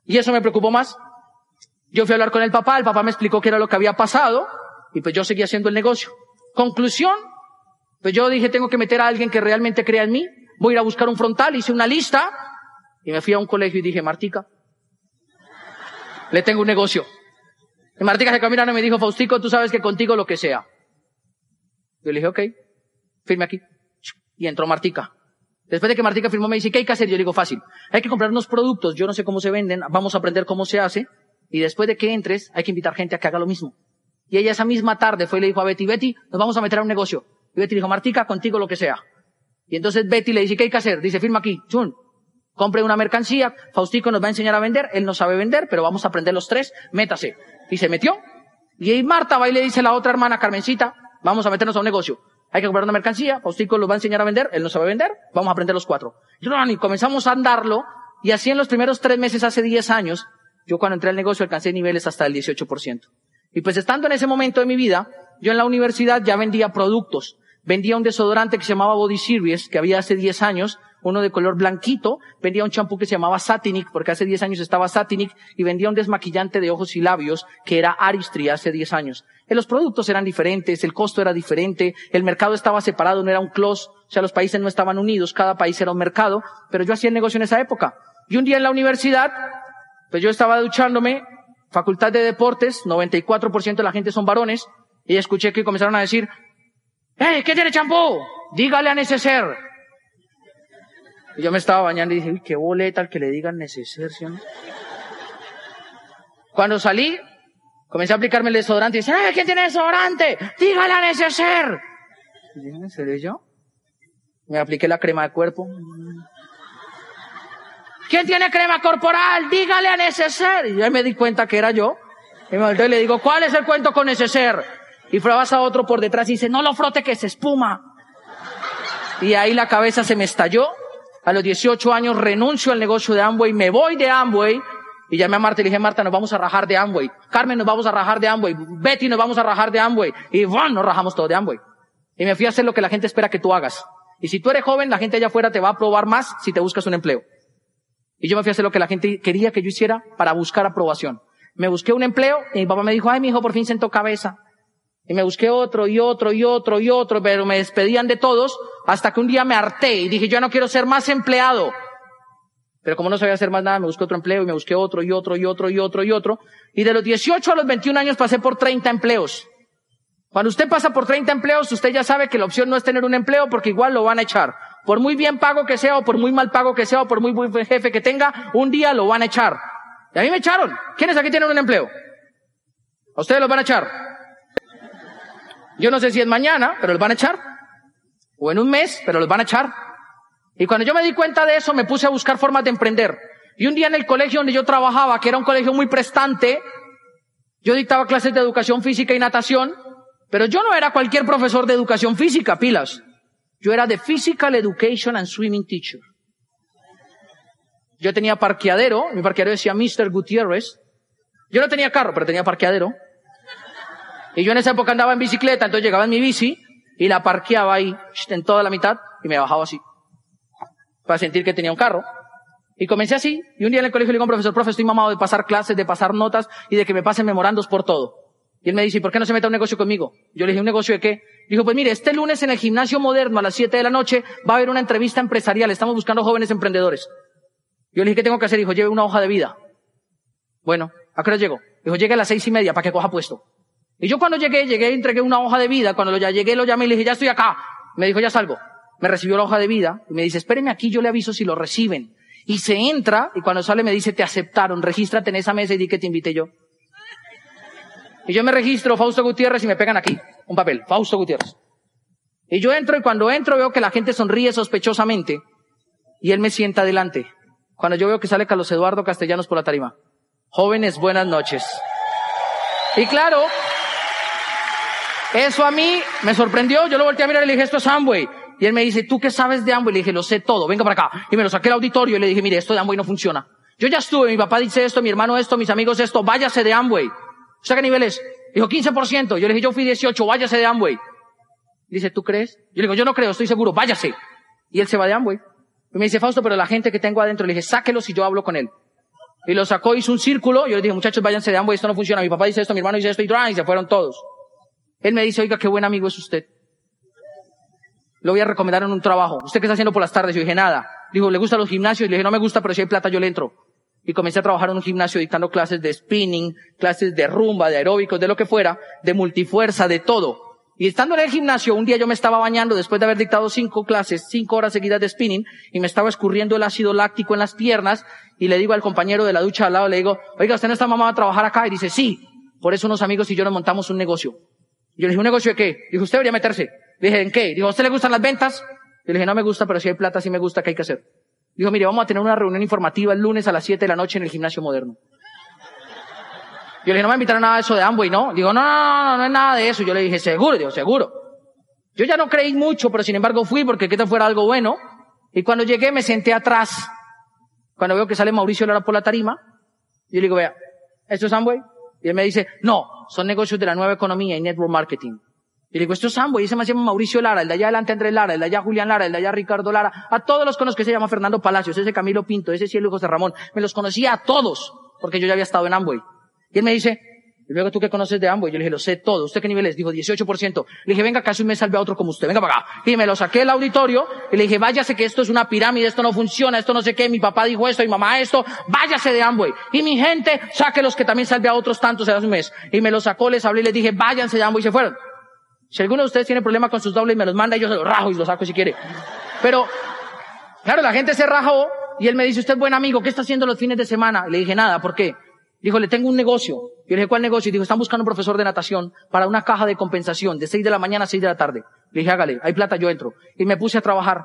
Y eso me preocupó más. Yo fui a hablar con el papá, el papá me explicó qué era lo que había pasado y pues yo seguía haciendo el negocio. Conclusión, pues yo dije, tengo que meter a alguien que realmente crea en mí. Voy a ir a buscar un frontal, hice una lista y me fui a un colegio y dije, Martica, le tengo un negocio. Y Martica se caminó y me dijo, Faustico, tú sabes que contigo lo que sea. Yo le dije, ok, firme aquí. Y entró Martica. Después de que Martica firmó, me dice, ¿qué hay que hacer? Yo le digo, fácil. Hay que comprar unos productos, yo no sé cómo se venden, vamos a aprender cómo se hace, y después de que entres, hay que invitar gente a que haga lo mismo. Y ella esa misma tarde fue y le dijo a Betty, Betty, nos vamos a meter a un negocio. Y Betty dijo, Martica, contigo lo que sea. Y entonces Betty le dice, ¿qué hay que hacer? Dice, firma aquí, chun. Compre una mercancía, Faustico nos va a enseñar a vender, él no sabe vender, pero vamos a aprender los tres, métase. Y se metió. Y ahí Marta va y le dice a la otra hermana, Carmencita, vamos a meternos a un negocio. Hay que comprar una mercancía, Faustico lo va a enseñar a vender, él no sabe vender, vamos a aprender los cuatro. Y comenzamos a andarlo, y así en los primeros tres meses, hace diez años, yo cuando entré al negocio alcancé niveles hasta el 18%. Y pues estando en ese momento de mi vida, yo en la universidad ya vendía productos. Vendía un desodorante que se llamaba Body Series, que había hace 10 años, uno de color blanquito, vendía un champú que se llamaba Satinic, porque hace 10 años estaba Satinic, y vendía un desmaquillante de ojos y labios, que era Aristry hace 10 años. En los productos eran diferentes, el costo era diferente, el mercado estaba separado, no era un close, o sea, los países no estaban unidos, cada país era un mercado, pero yo hacía el negocio en esa época. Y un día en la universidad, pues yo estaba duchándome, facultad de deportes, 94% de la gente son varones, y escuché que comenzaron a decir, ¡Eh, qué tiene champú! Dígale a Neceser. Y yo me estaba bañando y dije, uy, qué boleta el que le digan neceser, ¿sí Cuando salí, comencé a aplicarme el desodorante y dice, ¡eh, quién tiene desodorante! Dígale a neceser. Y dije, ¿en serio yo? Me apliqué la crema de cuerpo. ¿Quién tiene crema corporal? Dígale a neceser. Y ya me di cuenta que era yo. Y me le digo, ¿cuál es el cuento con neceser? Y frabas a otro por detrás y dice, no lo frote que se espuma. Y ahí la cabeza se me estalló a los 18 años renuncio al negocio de Amway, me voy de Amway, y llamé a Marta y le dije, Marta, nos vamos a rajar de Amway. Carmen, nos vamos a rajar de Amway. Betty, nos vamos a rajar de Amway. Y bueno, nos rajamos todo de Amway. Y me fui a hacer lo que la gente espera que tú hagas. Y si tú eres joven, la gente allá afuera te va a probar más si te buscas un empleo. Y yo me fui a hacer lo que la gente quería que yo hiciera para buscar aprobación. Me busqué un empleo y mi papá me dijo, ay, mi hijo por fin sentó cabeza. Y me busqué otro y otro y otro y otro, pero me despedían de todos hasta que un día me harté y dije, yo no quiero ser más empleado. Pero como no sabía hacer más nada, me busqué otro empleo y me busqué otro y otro y otro y otro y otro. Y de los 18 a los 21 años pasé por 30 empleos. Cuando usted pasa por 30 empleos, usted ya sabe que la opción no es tener un empleo porque igual lo van a echar. Por muy bien pago que sea o por muy mal pago que sea o por muy buen jefe que tenga, un día lo van a echar. Y a mí me echaron. ¿Quiénes aquí tienen un empleo? A ustedes los van a echar. Yo no sé si es mañana, pero los van a echar. O en un mes, pero los van a echar. Y cuando yo me di cuenta de eso, me puse a buscar formas de emprender. Y un día en el colegio donde yo trabajaba, que era un colegio muy prestante, yo dictaba clases de educación física y natación, pero yo no era cualquier profesor de educación física, pilas. Yo era de Physical Education and Swimming Teacher. Yo tenía parqueadero, mi parqueadero decía Mr. Gutiérrez. Yo no tenía carro, pero tenía parqueadero. Y yo en esa época andaba en bicicleta, entonces llegaba en mi bici y la parqueaba ahí en toda la mitad y me bajaba así. Para sentir que tenía un carro. Y comencé así. Y un día en el colegio le digo profesor, profe, estoy mamado de pasar clases, de pasar notas y de que me pasen memorandos por todo. Y él me dice, ¿y por qué no se mete a un negocio conmigo? Yo le dije, ¿un negocio de qué? Dijo, pues mire, este lunes en el gimnasio moderno a las 7 de la noche va a haber una entrevista empresarial. Estamos buscando jóvenes emprendedores. Yo le dije, ¿qué tengo que hacer? Dijo, lleve una hoja de vida. Bueno, ¿a qué hora llego? Dijo, llegue a las seis y media para que coja puesto. Y yo cuando llegué, llegué, entregué una hoja de vida. Cuando ya llegué, lo llamé y le dije, ya estoy acá. Me dijo, ya salgo. Me recibió la hoja de vida y me dice, espéreme aquí, yo le aviso si lo reciben. Y se entra y cuando sale me dice, te aceptaron, regístrate en esa mesa y di que te invité yo. Y yo me registro, Fausto Gutiérrez, y me pegan aquí, un papel, Fausto Gutiérrez. Y yo entro y cuando entro veo que la gente sonríe sospechosamente y él me sienta adelante. Cuando yo veo que sale Carlos Eduardo Castellanos por la tarima. Jóvenes, buenas noches. Y claro, eso a mí me sorprendió. Yo lo volteé a mirar y le dije, esto es Amway. Y él me dice, ¿tú qué sabes de Amway? Le dije, lo sé todo, venga para acá. Y me lo saqué al auditorio y le dije, mire, esto de Amway no funciona. Yo ya estuve, mi papá dice esto, mi hermano esto, mis amigos esto, váyase de Amway. ¿Usted qué nivel es? Dijo, 15%. Yo le dije, yo fui 18, váyase de Amway. Dice, ¿tú crees? Yo le digo, yo no creo, estoy seguro, váyase. Y él se va de Amway. Y me dice, Fausto, pero la gente que tengo adentro, le dije, sáquelo si yo hablo con él. Y lo sacó, hizo un círculo, yo le dije, muchachos, váyanse de Amway, esto no funciona. Mi papá dice esto, mi hermano dice esto, y se fueron todos. Él me dice, oiga, qué buen amigo es usted. Lo voy a recomendar en un trabajo. ¿Usted qué está haciendo por las tardes? Yo dije, nada. Dijo, ¿le gustan los gimnasios? Le dije, no me gusta, pero si hay plata yo le entro. Y comencé a trabajar en un gimnasio dictando clases de spinning, clases de rumba, de aeróbicos, de lo que fuera, de multifuerza, de todo. Y estando en el gimnasio, un día yo me estaba bañando después de haber dictado cinco clases, cinco horas seguidas de spinning, y me estaba escurriendo el ácido láctico en las piernas, y le digo al compañero de la ducha al lado, le digo, oiga, ¿usted no está mamado a trabajar acá? Y dice, sí. Por eso unos amigos y yo nos montamos un negocio. Yo le dije, ¿un negocio de qué? Dijo, usted debería meterse. Le dije, ¿en qué? Dijo, ¿a usted le gustan las ventas? Yo le dije, no me gusta, pero si hay plata, sí me gusta, ¿qué hay que hacer? Dijo, mire, vamos a tener una reunión informativa el lunes a las 7 de la noche en el gimnasio moderno. Yo le dije, no me invitaron a nada de eso de Amway, ¿no? Digo, no, no, no, no es nada de eso. Yo le dije, seguro, digo, seguro. Yo ya no creí mucho, pero sin embargo fui porque que fuera algo bueno. Y cuando llegué me senté atrás. Cuando veo que sale Mauricio Lara por la tarima, yo le digo, vea, ¿esto es Amway? Y él me dice, no, son negocios de la nueva economía y network marketing. Y le digo, esto es Amway, ese me llama Mauricio Lara, el de allá adelante Andrés Lara, el de allá Julián Lara, el de allá Ricardo Lara, a todos los conozco que se llama Fernando Palacios, ese Camilo Pinto, ese Cielo José Ramón, me los conocía a todos, porque yo ya había estado en Amway. Y él me dice, y luego tú qué conoces de Amway, yo le dije, lo sé todo, ¿usted qué nivel es? Dijo, 18%. Le dije, venga, casi me salve a otro como usted, venga para acá. Y me lo saqué del auditorio, y le dije, váyase que esto es una pirámide, esto no funciona, esto no sé qué, mi papá dijo esto, mi mamá esto, váyase de Amway. Y mi gente, saque los que también salve a otros tantos en un mes. Y me lo sacó, les hablé y les dije, váyanse de Amway y se fueron. Si alguno de ustedes tiene problema con sus dobles, me los manda yo se los rajo y los saco si quiere. Pero, claro, la gente se rajó y él me dice, usted es buen amigo, ¿qué está haciendo los fines de semana? le dije, nada, ¿por qué? Dijo, le tengo un negocio. Yo le dije, ¿cuál negocio? Y dijo, están buscando un profesor de natación para una caja de compensación de 6 de la mañana a 6 de la tarde. Le dije, hágale, hay plata, yo entro. Y me puse a trabajar.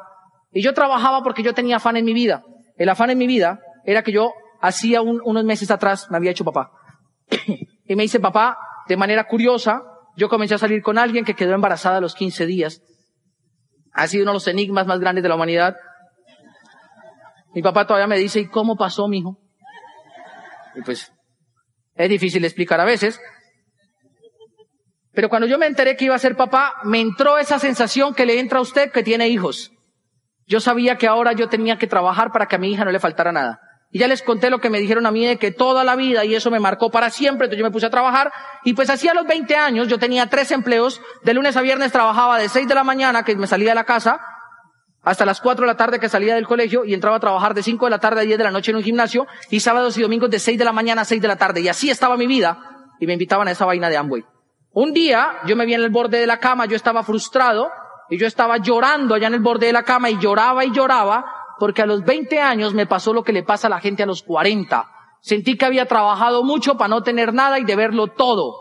Y yo trabajaba porque yo tenía afán en mi vida. El afán en mi vida era que yo hacía unos meses atrás me había hecho papá. y me dice papá, de manera curiosa, yo comencé a salir con alguien que quedó embarazada a los 15 días. Ha sido uno de los enigmas más grandes de la humanidad. Mi papá todavía me dice, ¿y cómo pasó, mijo? Y pues, es difícil explicar a veces. Pero cuando yo me enteré que iba a ser papá, me entró esa sensación que le entra a usted que tiene hijos. Yo sabía que ahora yo tenía que trabajar para que a mi hija no le faltara nada. Y ya les conté lo que me dijeron a mí de que toda la vida y eso me marcó para siempre. Entonces yo me puse a trabajar y pues hacía los 20 años yo tenía tres empleos. De lunes a viernes trabajaba de 6 de la mañana que me salía de la casa hasta las 4 de la tarde que salía del colegio y entraba a trabajar de 5 de la tarde a 10 de la noche en un gimnasio y sábados y domingos de 6 de la mañana a 6 de la tarde. Y así estaba mi vida y me invitaban a esa vaina de Amway. Un día yo me vi en el borde de la cama, yo estaba frustrado y yo estaba llorando allá en el borde de la cama y lloraba y lloraba porque a los 20 años me pasó lo que le pasa a la gente a los 40. Sentí que había trabajado mucho para no tener nada y deberlo todo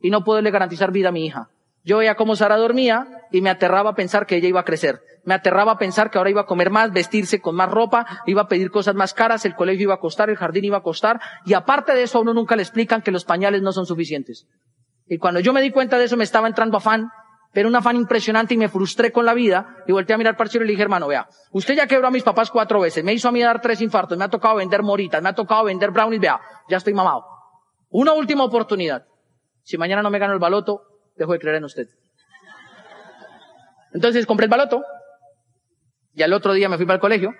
y no poderle garantizar vida a mi hija. Yo veía cómo Sara dormía y me aterraba pensar que ella iba a crecer. Me aterraba pensar que ahora iba a comer más, vestirse con más ropa, iba a pedir cosas más caras, el colegio iba a costar, el jardín iba a costar. Y aparte de eso, a uno nunca le explican que los pañales no son suficientes. Y cuando yo me di cuenta de eso, me estaba entrando afán pero un afán impresionante y me frustré con la vida y volteé a mirar cielo y le dije, hermano, vea, usted ya quebró a mis papás cuatro veces, me hizo a mí dar tres infartos, me ha tocado vender moritas, me ha tocado vender brownies, vea, ya estoy mamado. Una última oportunidad. Si mañana no me gano el baloto, dejo de creer en usted. Entonces compré el baloto y al otro día me fui para el colegio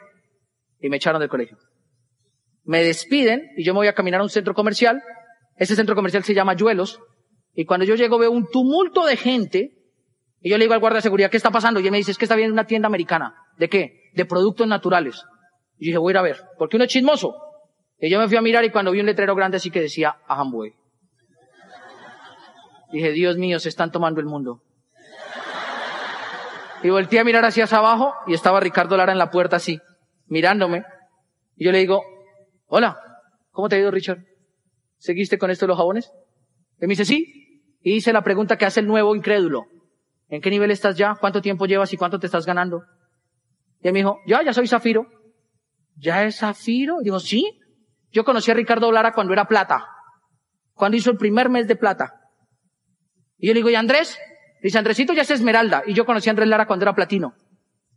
y me echaron del colegio. Me despiden y yo me voy a caminar a un centro comercial. Ese centro comercial se llama Yuelos. Y cuando yo llego veo un tumulto de gente y yo le digo al guardia de seguridad, ¿qué está pasando? Y él me dice, es que está viendo una tienda americana. ¿De qué? De productos naturales. Y yo dije, voy a ir a ver. Porque uno es chismoso. Y yo me fui a mirar y cuando vi un letrero grande así que decía, Amway. Dije, Dios mío, se están tomando el mundo. Y volteé a mirar hacia abajo y estaba Ricardo Lara en la puerta así, mirándome. Y yo le digo, hola, ¿cómo te ha ido Richard? ¿Seguiste con esto de los jabones? Y me dice, sí. Y hice la pregunta que hace el nuevo incrédulo. ¿En qué nivel estás ya? ¿Cuánto tiempo llevas y cuánto te estás ganando? Y él me dijo, ya, ya soy Zafiro. ¿Ya es Zafiro? Y digo, sí. Yo conocí a Ricardo Lara cuando era plata. Cuando hizo el primer mes de plata. Y yo le digo, ¿y Andrés? Dice, Andresito ya es Esmeralda. Y yo conocí a Andrés Lara cuando era platino.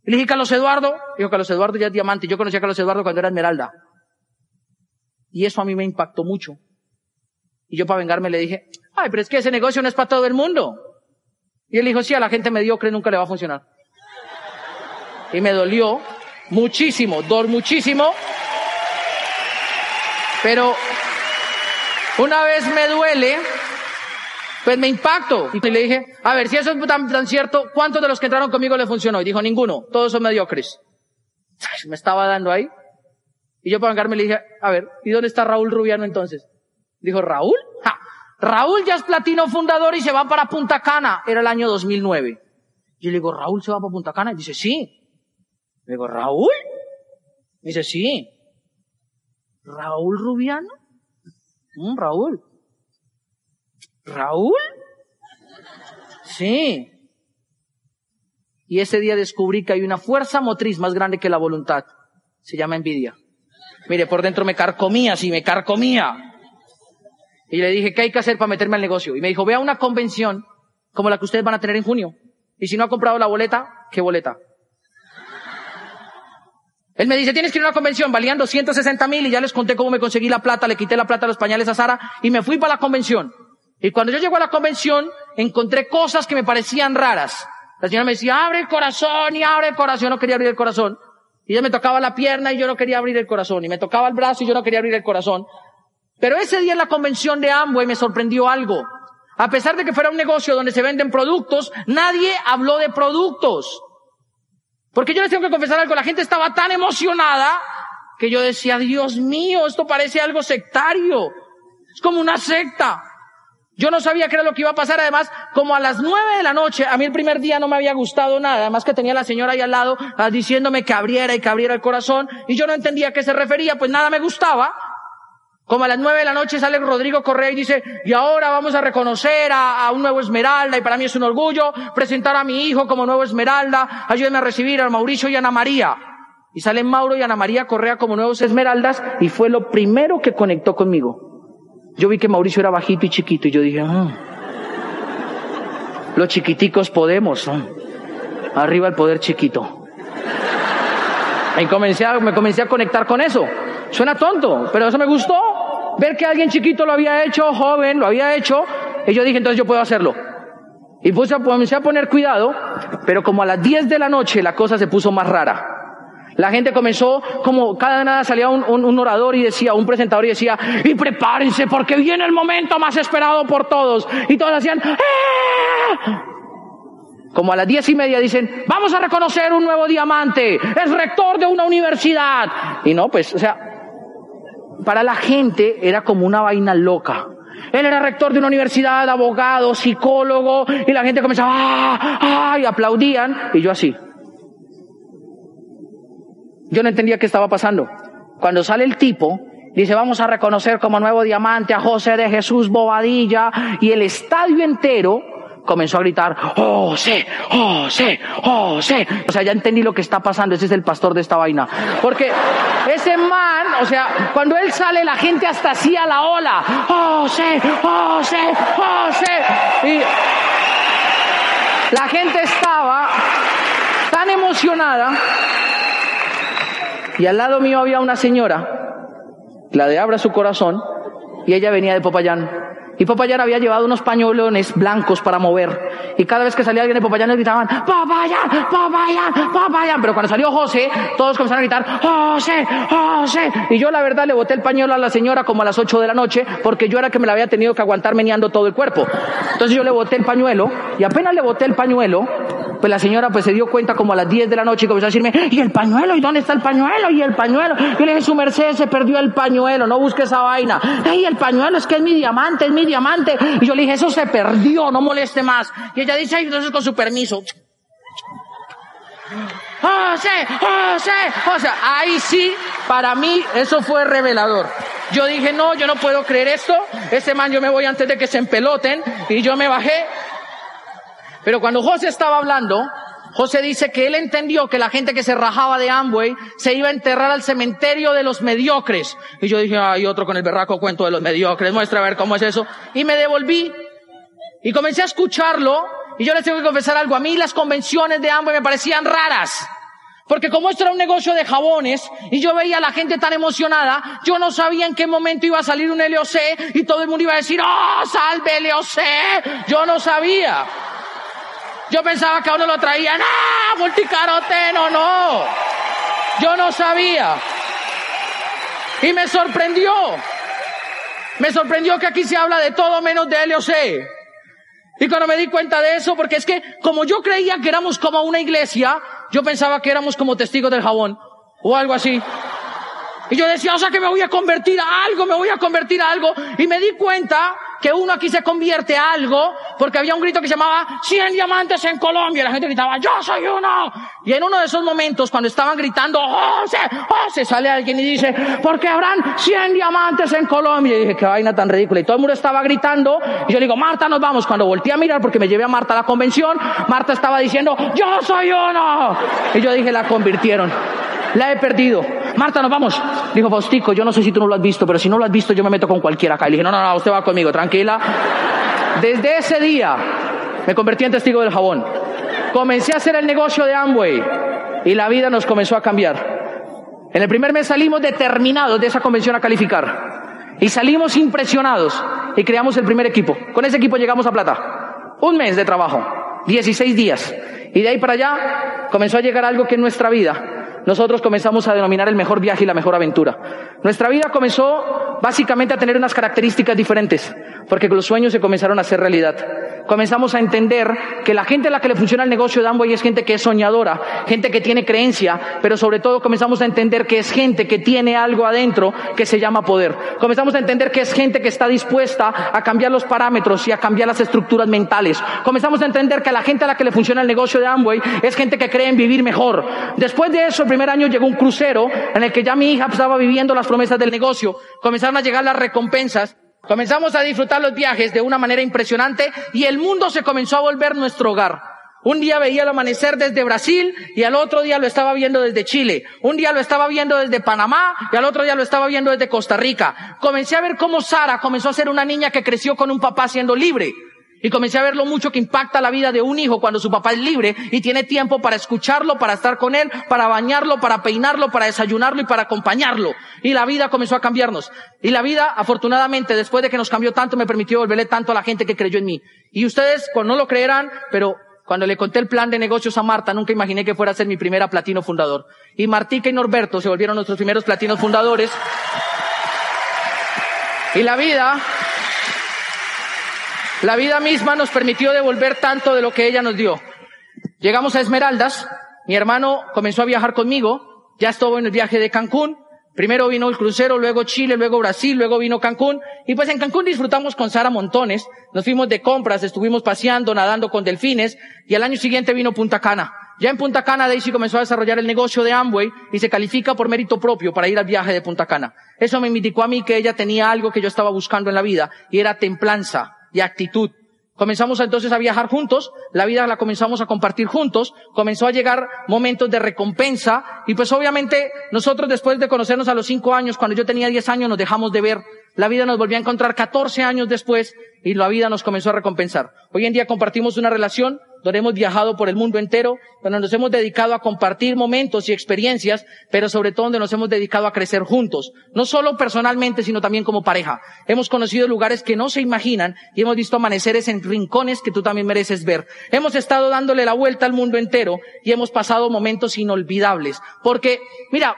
Y le dije, Carlos Eduardo. Dijo, Carlos Eduardo ya es diamante. Yo conocí a Carlos Eduardo cuando era Esmeralda. Y eso a mí me impactó mucho. Y yo para vengarme le dije, ay, pero es que ese negocio no es para todo el mundo. Y él dijo, sí, a la gente mediocre nunca le va a funcionar. Y me dolió muchísimo, dor muchísimo. Pero una vez me duele, pues me impacto. Y le dije, a ver, si eso es tan, cierto, ¿cuántos de los que entraron conmigo le funcionó? Y dijo, ninguno, todos son mediocres. Me estaba dando ahí. Y yo para vengarme le dije, a ver, ¿y dónde está Raúl Rubiano entonces? Dijo, ¿Raúl? Raúl ya es platino fundador y se va para Punta Cana. Era el año 2009. Yo le digo, ¿Raúl se va para Punta Cana? Y dice, sí. Le digo, ¿Raúl? Y dice, sí. ¿Raúl Rubiano? Mm, Raúl. ¿Raúl? Sí. Y ese día descubrí que hay una fuerza motriz más grande que la voluntad. Se llama envidia. Mire, por dentro me carcomía, sí, me carcomía. Y le dije, ¿qué hay que hacer para meterme al negocio? Y me dijo, ve a una convención como la que ustedes van a tener en junio. Y si no ha comprado la boleta, ¿qué boleta? Él me dice, tienes que ir a una convención, valían 260 mil y ya les conté cómo me conseguí la plata, le quité la plata a los pañales a Sara y me fui para la convención. Y cuando yo llego a la convención, encontré cosas que me parecían raras. La señora me decía, abre el corazón y abre el corazón. Yo no quería abrir el corazón. Y ella me tocaba la pierna y yo no quería abrir el corazón. Y me tocaba el brazo y yo no quería abrir el corazón. Pero ese día en la convención de Amway me sorprendió algo. A pesar de que fuera un negocio donde se venden productos, nadie habló de productos. Porque yo les tengo que confesar algo, la gente estaba tan emocionada que yo decía, Dios mío, esto parece algo sectario. Es como una secta. Yo no sabía qué era lo que iba a pasar. Además, como a las nueve de la noche, a mí el primer día no me había gustado nada. Además que tenía la señora ahí al lado ah, diciéndome que abriera y que abriera el corazón. Y yo no entendía a qué se refería, pues nada me gustaba. Como a las nueve de la noche sale Rodrigo Correa y dice, y ahora vamos a reconocer a, un nuevo Esmeralda, y para mí es un orgullo presentar a mi hijo como nuevo Esmeralda, ayúdenme a recibir a Mauricio y Ana María. Y salen Mauro y Ana María Correa como nuevos Esmeraldas, y fue lo primero que conectó conmigo. Yo vi que Mauricio era bajito y chiquito, y yo dije, ah, los chiquiticos podemos, arriba el poder chiquito. Y comencé me comencé a conectar con eso. Suena tonto, pero eso me gustó ver que alguien chiquito lo había hecho, joven, lo había hecho, y yo dije, entonces yo puedo hacerlo. Y puse a, comencé a poner cuidado, pero como a las 10 de la noche la cosa se puso más rara. La gente comenzó, como cada nada salía un, un, orador y decía, un presentador y decía, y prepárense porque viene el momento más esperado por todos. Y todos hacían, ¡Ah! Como a las diez y media dicen, vamos a reconocer un nuevo diamante, es rector de una universidad. Y no, pues, o sea, para la gente era como una vaina loca. Él era rector de una universidad, abogado, psicólogo, y la gente comenzaba, ¡ah! ¡ah! y aplaudían, y yo así. Yo no entendía qué estaba pasando. Cuando sale el tipo, dice, vamos a reconocer como nuevo diamante a José de Jesús Bobadilla, y el estadio entero comenzó a gritar, José, José, José. O sea, ya entendí lo que está pasando, ese es el pastor de esta vaina. Porque ese man, o sea, cuando él sale, la gente hasta hacía la ola, José, José, José. Y la gente estaba tan emocionada. Y al lado mío había una señora, la de Abra su corazón, y ella venía de Popayán. Y Popayán había llevado unos pañuelones blancos para mover. Y cada vez que salía alguien de Popayán le gritaban, Popayán, Popayán, Popayán. Pero cuando salió José, todos comenzaron a gritar, José, José. Y yo la verdad le boté el pañuelo a la señora como a las 8 de la noche, porque yo era que me la había tenido que aguantar meneando todo el cuerpo. Entonces yo le boté el pañuelo, y apenas le boté el pañuelo, pues la señora pues se dio cuenta como a las 10 de la noche y comenzó a decirme, ¿y el pañuelo? ¿Y dónde está el pañuelo? ¿Y el pañuelo? Yo le dije, su merced se perdió el pañuelo, no busque esa vaina. ¡Ey, el pañuelo! Es que es mi diamante, es mi diamante. Y yo le dije, eso se perdió, no moleste más. Y ella dice, ay, entonces con su permiso. José, José, José. Ahí sí, para mí eso fue revelador. Yo dije, no, yo no puedo creer esto. Ese man yo me voy antes de que se empeloten. Y yo me bajé. Pero cuando José estaba hablando, José dice que él entendió que la gente que se rajaba de Amway se iba a enterrar al cementerio de los mediocres. Y yo dije, hay otro con el berraco cuento de los mediocres, muestra a ver cómo es eso. Y me devolví y comencé a escucharlo. Y yo les tengo que confesar algo, a mí las convenciones de Amway me parecían raras. Porque como esto era un negocio de jabones y yo veía a la gente tan emocionada, yo no sabía en qué momento iba a salir un LOC y todo el mundo iba a decir, ¡Oh, salve LOC! Yo no sabía. Yo pensaba que a uno lo traían, ¡ah! Multicaroteno, no. Yo no sabía. Y me sorprendió. Me sorprendió que aquí se habla de todo menos de LOC. Y cuando me di cuenta de eso, porque es que como yo creía que éramos como una iglesia, yo pensaba que éramos como testigos del jabón o algo así. Y yo decía, o sea que me voy a convertir a algo, me voy a convertir a algo. Y me di cuenta que uno aquí se convierte a algo porque había un grito que se llamaba 100 diamantes en Colombia y la gente gritaba yo soy uno y en uno de esos momentos cuando estaban gritando José, José sale alguien y dice porque habrán 100 diamantes en Colombia y dije qué vaina tan ridícula y todo el mundo estaba gritando. Y yo le digo Marta nos vamos cuando volteé a mirar porque me llevé a Marta a la convención Marta estaba diciendo yo soy uno y yo dije la convirtieron la he perdido. Marta, nos vamos. Dijo Faustico, yo no sé si tú no lo has visto, pero si no lo has visto, yo me meto con cualquiera acá. Y le dije, no, no, no, usted va conmigo, tranquila. Desde ese día me convertí en testigo del jabón. Comencé a hacer el negocio de Amway y la vida nos comenzó a cambiar. En el primer mes salimos determinados de esa convención a calificar. Y salimos impresionados y creamos el primer equipo. Con ese equipo llegamos a plata. Un mes de trabajo, 16 días. Y de ahí para allá comenzó a llegar algo que en nuestra vida nosotros comenzamos a denominar el mejor viaje y la mejor aventura. Nuestra vida comenzó básicamente a tener unas características diferentes, porque los sueños se comenzaron a hacer realidad. Comenzamos a entender que la gente a la que le funciona el negocio de Amway es gente que es soñadora, gente que tiene creencia, pero sobre todo comenzamos a entender que es gente que tiene algo adentro que se llama poder. Comenzamos a entender que es gente que está dispuesta a cambiar los parámetros y a cambiar las estructuras mentales. Comenzamos a entender que la gente a la que le funciona el negocio de Amway es gente que cree en vivir mejor. Después de eso, primer año llegó un crucero en el que ya mi hija estaba viviendo las promesas del negocio. Comenzaron a llegar las recompensas. Comenzamos a disfrutar los viajes de una manera impresionante y el mundo se comenzó a volver nuestro hogar. Un día veía el amanecer desde Brasil y al otro día lo estaba viendo desde Chile. Un día lo estaba viendo desde Panamá y al otro día lo estaba viendo desde Costa Rica. Comencé a ver cómo Sara comenzó a ser una niña que creció con un papá siendo libre. Y comencé a ver lo mucho que impacta la vida de un hijo cuando su papá es libre y tiene tiempo para escucharlo, para estar con él, para bañarlo, para peinarlo, para desayunarlo y para acompañarlo. Y la vida comenzó a cambiarnos. Y la vida, afortunadamente, después de que nos cambió tanto, me permitió volverle tanto a la gente que creyó en mí. Y ustedes, pues no lo creerán, pero Cuando le conté el plan de negocios a Marta, nunca imaginé que fuera a ser mi primera platino fundador. Y Martica y Norberto se volvieron nuestros primeros platinos fundadores. Y la vida, la vida misma nos permitió devolver tanto de lo que ella nos dio. Llegamos a Esmeraldas, mi hermano comenzó a viajar conmigo, ya estuvo en el viaje de Cancún, Primero vino el crucero, luego Chile, luego Brasil, luego vino Cancún. Y pues en Cancún disfrutamos con Sara montones. Nos fuimos de compras, estuvimos paseando, nadando con delfines. Y al año siguiente vino Punta Cana. Ya en Punta Cana Daisy comenzó a desarrollar el negocio de Amway y se califica por mérito propio para ir al viaje de Punta Cana. Eso me indicó a mí que ella tenía algo que yo estaba buscando en la vida y era templanza y actitud. Comenzamos entonces a viajar juntos, la vida la comenzamos a compartir juntos, comenzó a llegar momentos de recompensa y pues obviamente nosotros después de conocernos a los cinco años, cuando yo tenía diez años, nos dejamos de ver. La vida nos volvió a encontrar catorce años después y la vida nos comenzó a recompensar. Hoy en día compartimos una relación donde hemos viajado por el mundo entero, donde nos hemos dedicado a compartir momentos y experiencias, pero sobre todo donde nos hemos dedicado a crecer juntos, no solo personalmente, sino también como pareja. Hemos conocido lugares que no se imaginan y hemos visto amaneceres en rincones que tú también mereces ver. Hemos estado dándole la vuelta al mundo entero y hemos pasado momentos inolvidables. Porque, mira,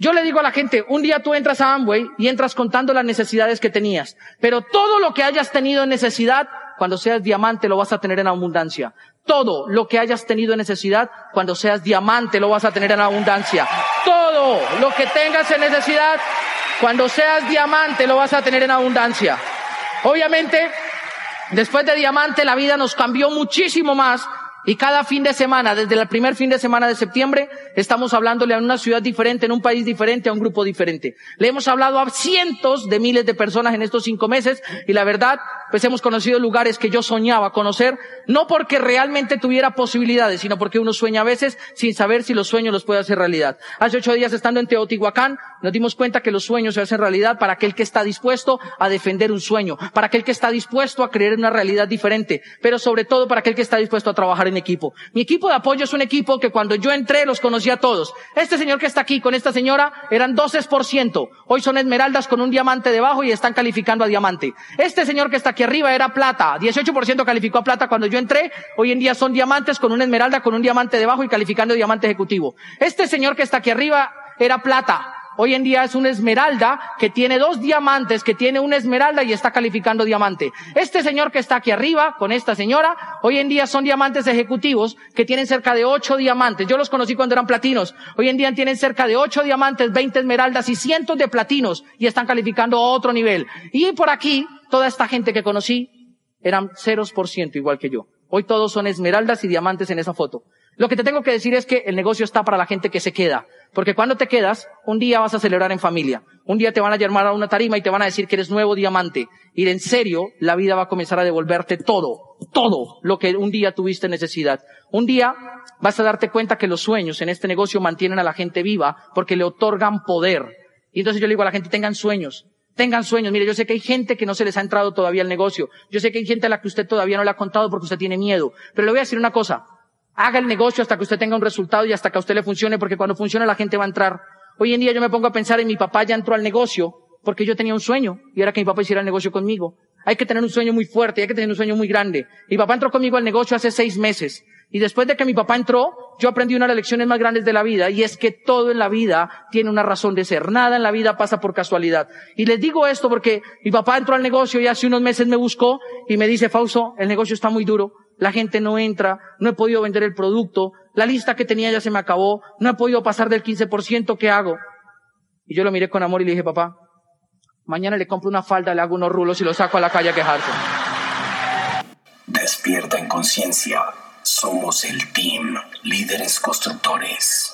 yo le digo a la gente, un día tú entras a Amway y entras contando las necesidades que tenías, pero todo lo que hayas tenido en necesidad, cuando seas diamante lo vas a tener en abundancia. Todo lo que hayas tenido en necesidad, cuando seas diamante lo vas a tener en abundancia. Todo lo que tengas en necesidad, cuando seas diamante lo vas a tener en abundancia. Obviamente, después de diamante la vida nos cambió muchísimo más y cada fin de semana, desde el primer fin de semana de septiembre, estamos hablándole a una ciudad diferente, en un país diferente, a un grupo diferente. Le hemos hablado a cientos de miles de personas en estos cinco meses y la verdad, pues hemos conocido lugares que yo soñaba conocer, no porque realmente tuviera posibilidades, sino porque uno sueña a veces sin saber si los sueños los puede hacer realidad. Hace ocho días estando en Teotihuacán, nos dimos cuenta que los sueños se hacen realidad para aquel que está dispuesto a defender un sueño, para aquel que está dispuesto a creer en una realidad diferente, pero sobre todo para aquel que está dispuesto a trabajar en equipo. Mi equipo de apoyo es un equipo que cuando yo entré los conocía a todos. Este señor que está aquí con esta señora eran 12%. Hoy son esmeraldas con un diamante debajo y están calificando a diamante. Este señor que está aquí arriba era plata. 18% calificó a plata cuando yo entré. Hoy en día son diamantes con una esmeralda con un diamante debajo y calificando diamante ejecutivo. Este señor que está aquí arriba era plata. Hoy en día es una esmeralda que tiene dos diamantes, que tiene una esmeralda y está calificando diamante. Este señor que está aquí arriba, con esta señora, hoy en día son diamantes ejecutivos que tienen cerca de ocho diamantes. Yo los conocí cuando eran platinos. Hoy en día tienen cerca de ocho diamantes, veinte esmeraldas y cientos de platinos y están calificando a otro nivel. Y por aquí, toda esta gente que conocí eran ceros por ciento igual que yo. Hoy todos son esmeraldas y diamantes en esa foto. Lo que te tengo que decir es que el negocio está para la gente que se queda. Porque cuando te quedas, un día vas a celebrar en familia. Un día te van a llamar a una tarima y te van a decir que eres nuevo diamante. Y en serio, la vida va a comenzar a devolverte todo, todo lo que un día tuviste necesidad. Un día vas a darte cuenta que los sueños en este negocio mantienen a la gente viva porque le otorgan poder. Y entonces yo le digo a la gente, tengan sueños. Tengan sueños. Mire, yo sé que hay gente que no se les ha entrado todavía al negocio. Yo sé que hay gente a la que usted todavía no le ha contado porque usted tiene miedo. Pero le voy a decir una cosa. Haga el negocio hasta que usted tenga un resultado y hasta que a usted le funcione, porque cuando funcione la gente va a entrar. Hoy en día yo me pongo a pensar en mi papá ya entró al negocio porque yo tenía un sueño y era que mi papá hiciera el negocio conmigo. Hay que tener un sueño muy fuerte, hay que tener un sueño muy grande. Mi papá entró conmigo al negocio hace seis meses. Y después de que mi papá entró, yo aprendí una de las lecciones más grandes de la vida, y es que todo en la vida tiene una razón de ser. Nada en la vida pasa por casualidad. Y les digo esto porque mi papá entró al negocio y hace unos meses me buscó y me dice, Fausto, el negocio está muy duro, la gente no entra, no he podido vender el producto, la lista que tenía ya se me acabó, no he podido pasar del 15%, ¿qué hago? Y yo lo miré con amor y le dije, papá, mañana le compro una falda, le hago unos rulos y lo saco a la calle a quejarse. Despierta en conciencia. Somos el team Líderes Constructores.